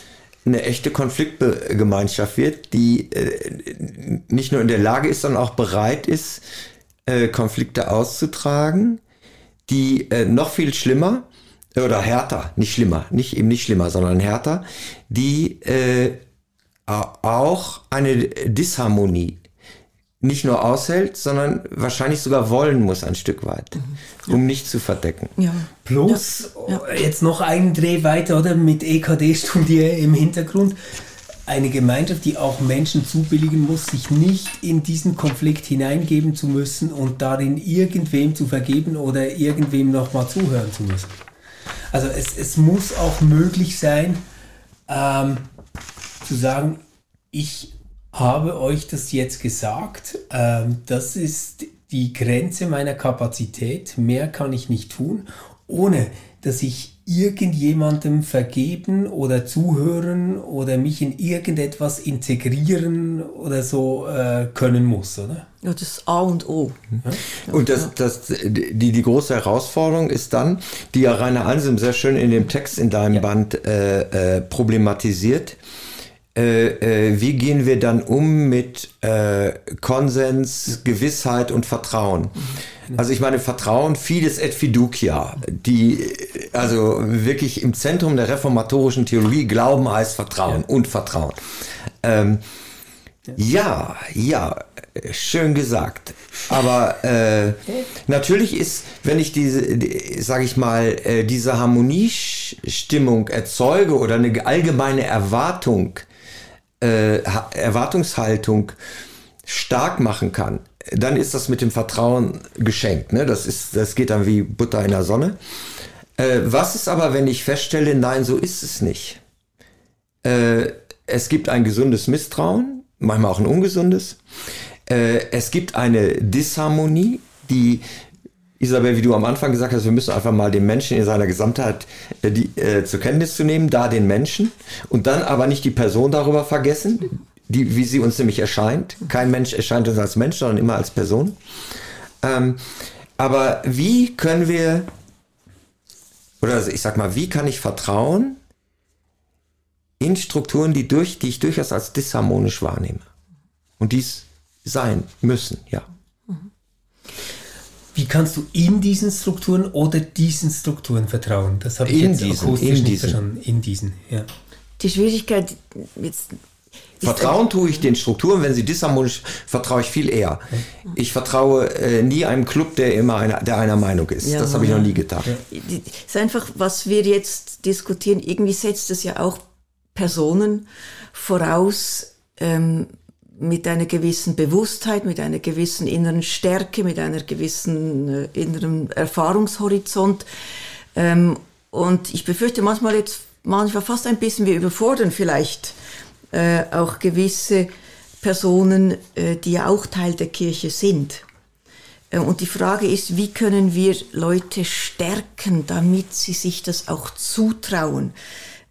eine echte Konfliktgemeinschaft wird, die äh, nicht nur in der Lage ist, sondern auch bereit ist, äh, Konflikte auszutragen, die äh, noch viel schlimmer oder härter, nicht schlimmer, nicht eben nicht schlimmer, sondern härter, die äh, auch eine Disharmonie nicht nur aushält, sondern wahrscheinlich sogar wollen muss ein Stück weit, mhm. um nicht zu verdecken. Ja. Plus ja. jetzt noch einen Dreh weiter, oder mit EKD-Studie im Hintergrund. Eine Gemeinschaft, die auch Menschen zubilligen muss, sich nicht in diesen Konflikt hineingeben zu müssen und darin irgendwem zu vergeben oder irgendwem nochmal zuhören zu müssen. Also es, es muss auch möglich sein, ähm, zu sagen, ich habe euch das jetzt gesagt, ähm, das ist die Grenze meiner Kapazität, mehr kann ich nicht tun, ohne dass ich irgendjemandem vergeben oder zuhören oder mich in irgendetwas integrieren oder so äh, können muss, oder? Ja, das ist A und O. Ja. Und das, das, die, die große Herausforderung ist dann, die ja Rainer Ansem sehr schön in dem Text in deinem ja. Band äh, äh, problematisiert, äh, äh, wie gehen wir dann um mit äh, Konsens, Gewissheit und Vertrauen? Also ich meine, Vertrauen, fides et fiducia, die also wirklich im Zentrum der reformatorischen Theologie, Glauben heißt Vertrauen ja. und Vertrauen. Ähm, ja, ja, schön gesagt. Aber äh, natürlich ist, wenn ich diese, die, sage ich mal, äh, diese Harmoniestimmung erzeuge oder eine allgemeine Erwartung, äh, Erwartungshaltung stark machen kann, dann ist das mit dem Vertrauen geschenkt. Ne? Das, ist, das geht dann wie Butter in der Sonne. Äh, was ist aber, wenn ich feststelle, nein, so ist es nicht? Äh, es gibt ein gesundes Misstrauen, manchmal auch ein ungesundes. Äh, es gibt eine Disharmonie, die Isabel, wie du am Anfang gesagt hast, wir müssen einfach mal den Menschen in seiner Gesamtheit äh, die, äh, zur Kenntnis zu nehmen, da den Menschen und dann aber nicht die Person darüber vergessen, die, wie sie uns nämlich erscheint. Kein Mensch erscheint uns als Mensch, sondern immer als Person. Ähm, aber wie können wir, oder ich sag mal, wie kann ich vertrauen in Strukturen, die, durch, die ich durchaus als disharmonisch wahrnehme? Und dies sein müssen, ja. Wie kannst du in diesen Strukturen oder diesen Strukturen vertrauen? Das habe ich in jetzt diesen, akustisch in nicht diesen. verstanden. In diesen, ja. Die Schwierigkeit jetzt Vertrauen tue ich den Strukturen, wenn sie disharmonisch, vertraue ich viel eher. Ich vertraue äh, nie einem Club, der immer einer, der einer Meinung ist. Ja, das habe ich noch nie getan. Es ist einfach, was wir jetzt diskutieren, irgendwie setzt es ja auch Personen voraus ähm, mit einer gewissen Bewusstheit, mit einer gewissen inneren Stärke, mit einer gewissen äh, inneren Erfahrungshorizont. Ähm, und ich befürchte manchmal jetzt, manchmal fast ein bisschen, wir überfordern vielleicht äh, auch gewisse Personen, äh, die ja auch Teil der Kirche sind. Und die Frage ist, wie können wir Leute stärken, damit sie sich das auch zutrauen,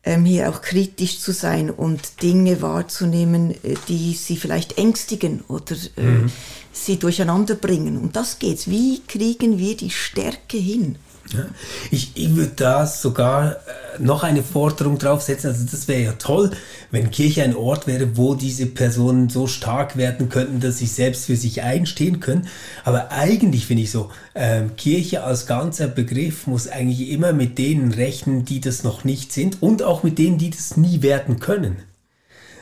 hier auch kritisch zu sein und Dinge wahrzunehmen, äh, die sie vielleicht ängstigen oder äh, mhm. sie durcheinander bringen. Um das geht's. Wie kriegen wir die Stärke hin? Ja. Ich, ich würde da sogar äh, noch eine Forderung draufsetzen. Also das wäre ja toll, wenn Kirche ein Ort wäre, wo diese Personen so stark werden könnten, dass sie selbst für sich einstehen können. Aber eigentlich finde ich so, äh, Kirche als ganzer Begriff muss eigentlich immer mit denen rechnen, die das noch nicht sind und auch mit denen, die das nie werden können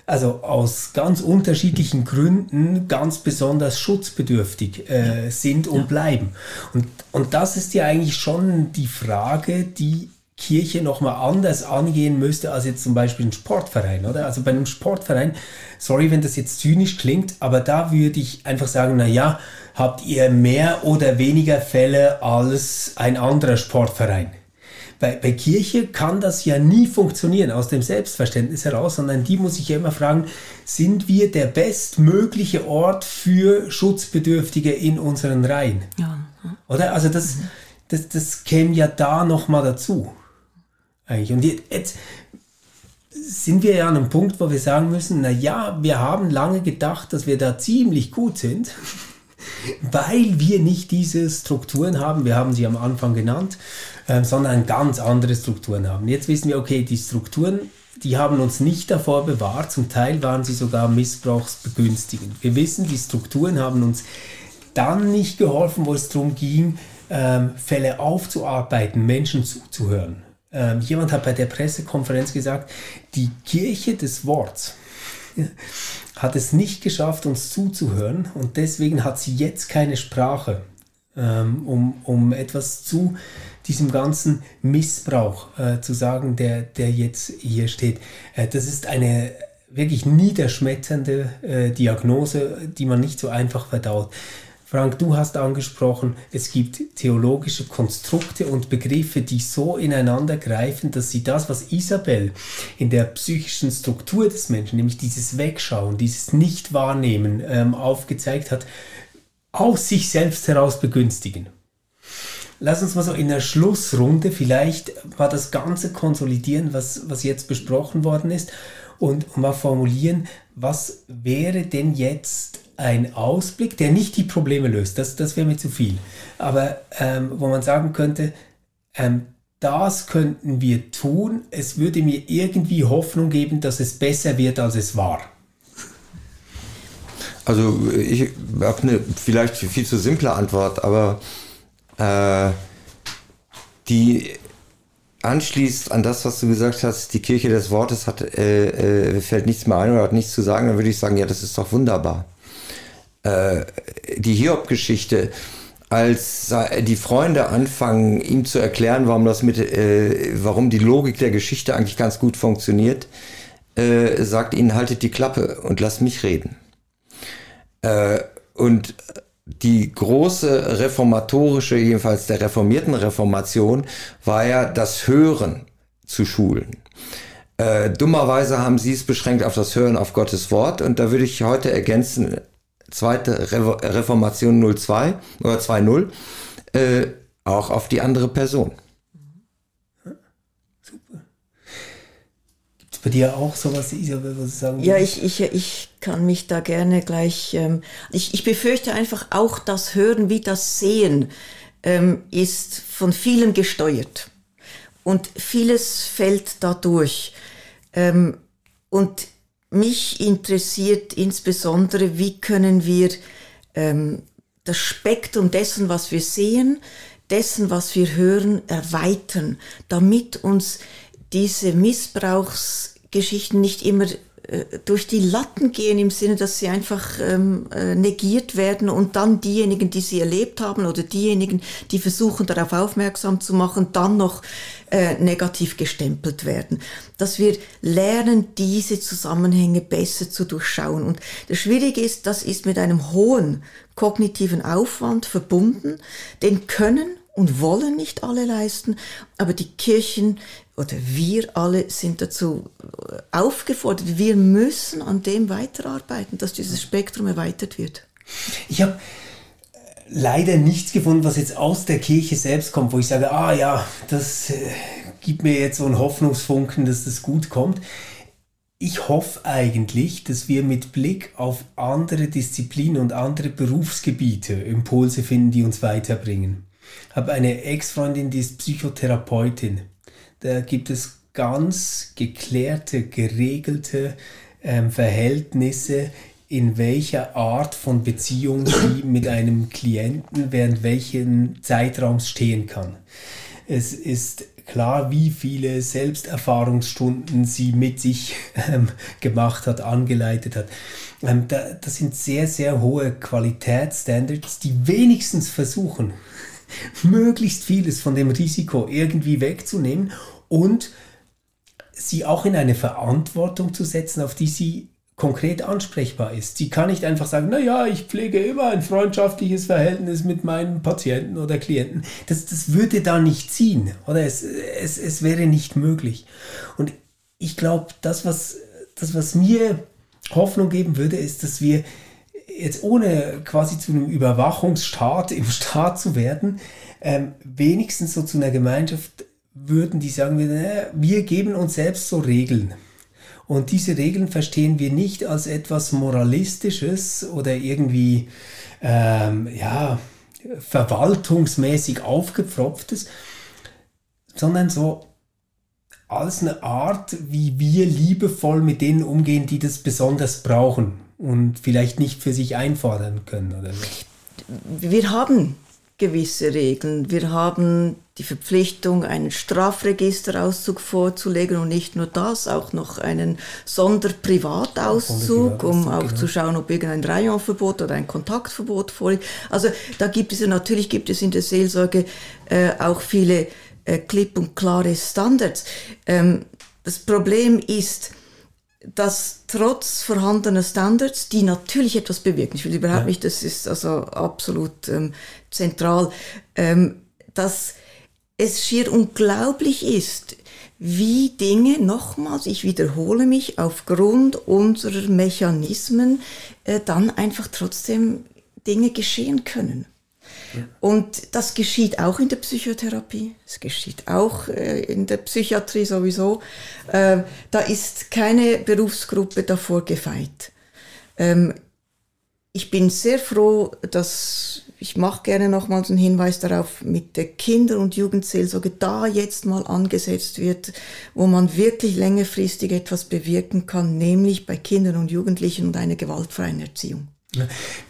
also aus ganz unterschiedlichen Gründen ganz besonders schutzbedürftig äh, sind und ja. bleiben. Und, und das ist ja eigentlich schon die Frage, die Kirche nochmal anders angehen müsste als jetzt zum Beispiel ein Sportverein, oder? Also bei einem Sportverein, sorry, wenn das jetzt zynisch klingt, aber da würde ich einfach sagen, na ja, habt ihr mehr oder weniger Fälle als ein anderer Sportverein? Bei, bei Kirche kann das ja nie funktionieren aus dem Selbstverständnis heraus, sondern die muss sich ja immer fragen, sind wir der bestmögliche Ort für Schutzbedürftige in unseren Reihen? Ja. Oder? Also das, mhm. das, das käme ja da nochmal dazu. Eigentlich. Und jetzt sind wir ja an einem Punkt, wo wir sagen müssen, na ja, wir haben lange gedacht, dass wir da ziemlich gut sind weil wir nicht diese Strukturen haben, wir haben sie am Anfang genannt, äh, sondern ganz andere Strukturen haben. Jetzt wissen wir, okay, die Strukturen, die haben uns nicht davor bewahrt, zum Teil waren sie sogar missbrauchsbegünstigend. Wir wissen, die Strukturen haben uns dann nicht geholfen, wo es darum ging, ähm, Fälle aufzuarbeiten, Menschen zuzuhören. Ähm, jemand hat bei der Pressekonferenz gesagt, die Kirche des Worts hat es nicht geschafft, uns zuzuhören und deswegen hat sie jetzt keine Sprache, ähm, um, um etwas zu diesem ganzen Missbrauch äh, zu sagen, der, der jetzt hier steht. Äh, das ist eine wirklich niederschmetternde äh, Diagnose, die man nicht so einfach verdaut. Frank, du hast angesprochen, es gibt theologische Konstrukte und Begriffe, die so ineinander greifen, dass sie das, was Isabel in der psychischen Struktur des Menschen, nämlich dieses Wegschauen, dieses Nichtwahrnehmen ähm, aufgezeigt hat, aus sich selbst heraus begünstigen. Lass uns mal so in der Schlussrunde vielleicht mal das Ganze konsolidieren, was, was jetzt besprochen worden ist und mal formulieren, was wäre denn jetzt ein Ausblick, der nicht die Probleme löst, das, das wäre mir zu viel, aber ähm, wo man sagen könnte, ähm, das könnten wir tun, es würde mir irgendwie Hoffnung geben, dass es besser wird, als es war. Also ich habe eine vielleicht viel zu simple Antwort, aber äh, die anschließt an das, was du gesagt hast, die Kirche des Wortes hat, äh, äh, fällt nichts mehr ein oder hat nichts zu sagen, dann würde ich sagen, ja, das ist doch wunderbar. Äh, die Hiob-Geschichte, als die Freunde anfangen, ihm zu erklären, warum das mit, äh, warum die Logik der Geschichte eigentlich ganz gut funktioniert, äh, sagt ihnen, haltet die Klappe und lasst mich reden. Und die große reformatorische, jedenfalls der reformierten Reformation, war ja das Hören zu schulen. Äh, dummerweise haben sie es beschränkt auf das Hören auf Gottes Wort und da würde ich heute ergänzen, zweite Re Reformation 02 oder 2.0, äh, auch auf die andere Person. Super. Gibt es bei dir auch sowas, Isabel, was du sagen Ja, ich, ich, ich kann mich da gerne gleich, ähm, ich, ich befürchte einfach auch das Hören wie das Sehen ähm, ist von vielen gesteuert. Und vieles fällt dadurch. Ähm, und mich interessiert insbesondere, wie können wir ähm, das Spektrum dessen, was wir sehen, dessen, was wir hören, erweitern, damit uns diese Missbrauchsgeschichten nicht immer äh, durch die Latten gehen im Sinne, dass sie einfach ähm, äh, negiert werden und dann diejenigen, die sie erlebt haben oder diejenigen, die versuchen darauf aufmerksam zu machen, dann noch äh, negativ gestempelt werden. Dass wir lernen, diese Zusammenhänge besser zu durchschauen. Und das Schwierige ist, das ist mit einem hohen kognitiven Aufwand verbunden. Den können und wollen nicht alle leisten, aber die Kirchen oder wir alle sind dazu äh, aufgefordert. Wir müssen an dem weiterarbeiten, dass dieses Spektrum erweitert wird. Ich habe leider nichts gefunden, was jetzt aus der Kirche selbst kommt, wo ich sage, ah ja, das äh, gibt mir jetzt so einen Hoffnungsfunken, dass das gut kommt. Ich hoffe eigentlich, dass wir mit Blick auf andere Disziplinen und andere Berufsgebiete Impulse finden, die uns weiterbringen. Ich habe eine Ex-Freundin, die ist Psychotherapeutin. Da gibt es ganz geklärte, geregelte ähm, Verhältnisse, in welcher Art von Beziehung sie mit einem Klienten während welchen Zeitraums stehen kann. Es ist klar, wie viele Selbsterfahrungsstunden sie mit sich ähm, gemacht hat, angeleitet hat. Ähm, da, das sind sehr, sehr hohe Qualitätsstandards, die wenigstens versuchen, möglichst vieles von dem Risiko irgendwie wegzunehmen und sie auch in eine Verantwortung zu setzen, auf die sie konkret ansprechbar ist. Sie kann nicht einfach sagen, naja, ich pflege immer ein freundschaftliches Verhältnis mit meinen Patienten oder Klienten. Das, das würde da nicht ziehen oder es, es, es wäre nicht möglich. Und ich glaube, das was, das, was mir Hoffnung geben würde, ist, dass wir jetzt ohne quasi zu einem Überwachungsstaat im Staat zu werden, ähm, wenigstens so zu einer Gemeinschaft würden, die sagen würden, wir geben uns selbst so Regeln. Und diese Regeln verstehen wir nicht als etwas Moralistisches oder irgendwie, ähm, ja, verwaltungsmäßig aufgepfropftes, sondern so als eine Art, wie wir liebevoll mit denen umgehen, die das besonders brauchen und vielleicht nicht für sich einfordern können oder so. Wir haben gewisse Regeln. Wir haben die Verpflichtung, einen Strafregisterauszug vorzulegen und nicht nur das, auch noch einen Sonderprivatauszug, um auch genau. zu schauen, ob irgendein Rayonverbot oder ein Kontaktverbot vorliegt. Also da gibt es ja natürlich gibt es in der Seelsorge äh, auch viele äh, klipp und klare Standards. Ähm, das Problem ist, dass trotz vorhandener Standards, die natürlich etwas bewirken, ich will überhaupt ja. nicht, das ist also absolut ähm, zentral, ähm, dass es schier unglaublich ist, wie Dinge, nochmals, ich wiederhole mich, aufgrund unserer Mechanismen äh, dann einfach trotzdem Dinge geschehen können. Und das geschieht auch in der Psychotherapie, es geschieht auch äh, in der Psychiatrie sowieso. Äh, da ist keine Berufsgruppe davor gefeit. Ähm, ich bin sehr froh, dass ich mache gerne nochmals einen Hinweis darauf, mit der Kinder- und Jugendseelsorge da jetzt mal angesetzt wird, wo man wirklich längerfristig etwas bewirken kann, nämlich bei Kindern und Jugendlichen und einer gewaltfreien Erziehung.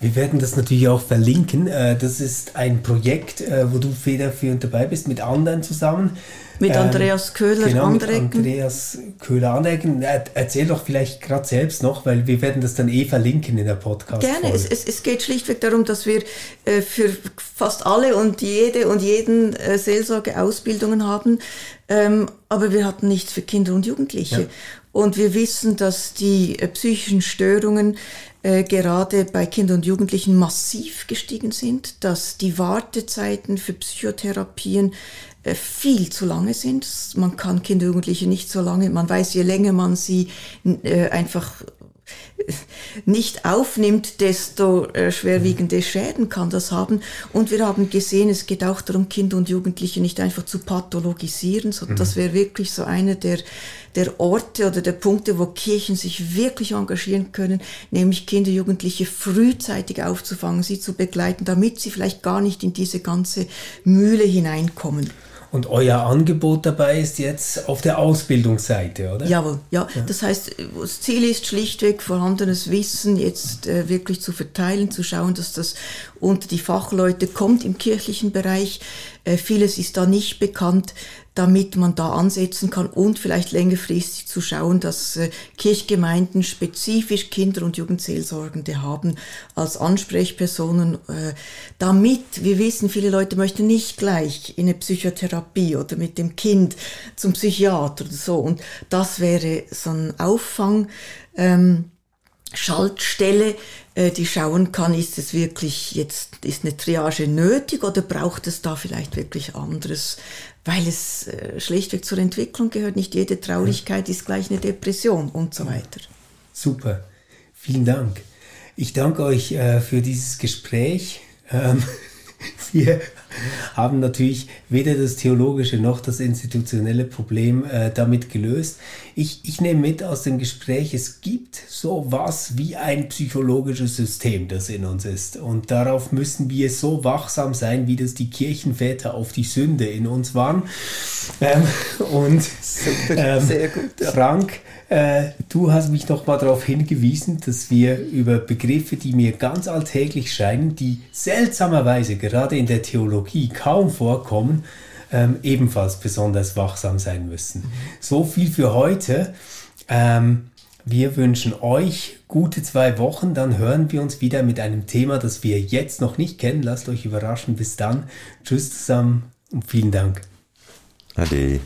Wir werden das natürlich auch verlinken. Äh, das ist ein Projekt, äh, wo du federführend dabei bist, mit anderen zusammen. Mit ähm, Andreas Köhler genau, Andrecken. Mit Andreas Köhler Andrecken. Erzähl doch vielleicht gerade selbst noch, weil wir werden das dann eh verlinken in der Podcast. Gerne. Es, es, es, geht schlichtweg darum, dass wir äh, für fast alle und jede und jeden Seelsorge Ausbildungen haben. Ähm, aber wir hatten nichts für Kinder und Jugendliche. Ja. Und wir wissen, dass die psychischen Störungen äh, gerade bei Kindern und Jugendlichen massiv gestiegen sind, dass die Wartezeiten für Psychotherapien äh, viel zu lange sind. Man kann Kinder und Jugendliche nicht so lange, man weiß, je länger man sie äh, einfach nicht aufnimmt, desto äh, schwerwiegende Schäden kann das haben. Und wir haben gesehen, es geht auch darum, Kinder und Jugendliche nicht einfach zu pathologisieren. So, mhm. Das wäre wirklich so einer der, der Orte oder der Punkte, wo Kirchen sich wirklich engagieren können, nämlich Kinder und Jugendliche frühzeitig aufzufangen, sie zu begleiten, damit sie vielleicht gar nicht in diese ganze Mühle hineinkommen. Und euer Angebot dabei ist jetzt auf der Ausbildungsseite, oder? Jawohl, ja. ja. Das heißt, das Ziel ist schlichtweg, vorhandenes Wissen jetzt äh, wirklich zu verteilen, zu schauen, dass das unter die Fachleute kommt im kirchlichen Bereich. Äh, vieles ist da nicht bekannt damit man da ansetzen kann und vielleicht längerfristig zu schauen, dass äh, Kirchgemeinden spezifisch Kinder- und Jugendseelsorgende haben als Ansprechpersonen, äh, damit, wir wissen, viele Leute möchten nicht gleich in eine Psychotherapie oder mit dem Kind zum Psychiater oder so und das wäre so ein Auffang. Ähm, Schaltstelle, äh, die schauen kann, ist es wirklich jetzt, ist eine Triage nötig oder braucht es da vielleicht wirklich anderes, weil es äh, schlichtweg zur Entwicklung gehört. Nicht jede Traurigkeit ist gleich eine Depression und so weiter. Super, vielen Dank. Ich danke euch äh, für dieses Gespräch. Ähm, wir haben natürlich weder das theologische noch das institutionelle Problem äh, damit gelöst. Ich, ich nehme mit aus dem Gespräch, es gibt so was wie ein psychologisches System, das in uns ist. Und darauf müssen wir so wachsam sein, wie das die Kirchenväter auf die Sünde in uns waren. Ähm, und ähm. Frank, äh, du hast mich noch mal darauf hingewiesen, dass wir über Begriffe, die mir ganz alltäglich scheinen, die seltsamerweise gerade in der Theologie kaum vorkommen, ähm, ebenfalls besonders wachsam sein müssen. So viel für heute. Ähm, wir wünschen euch gute zwei Wochen. Dann hören wir uns wieder mit einem Thema, das wir jetzt noch nicht kennen. Lasst euch überraschen. Bis dann. Tschüss zusammen und vielen Dank. Ade.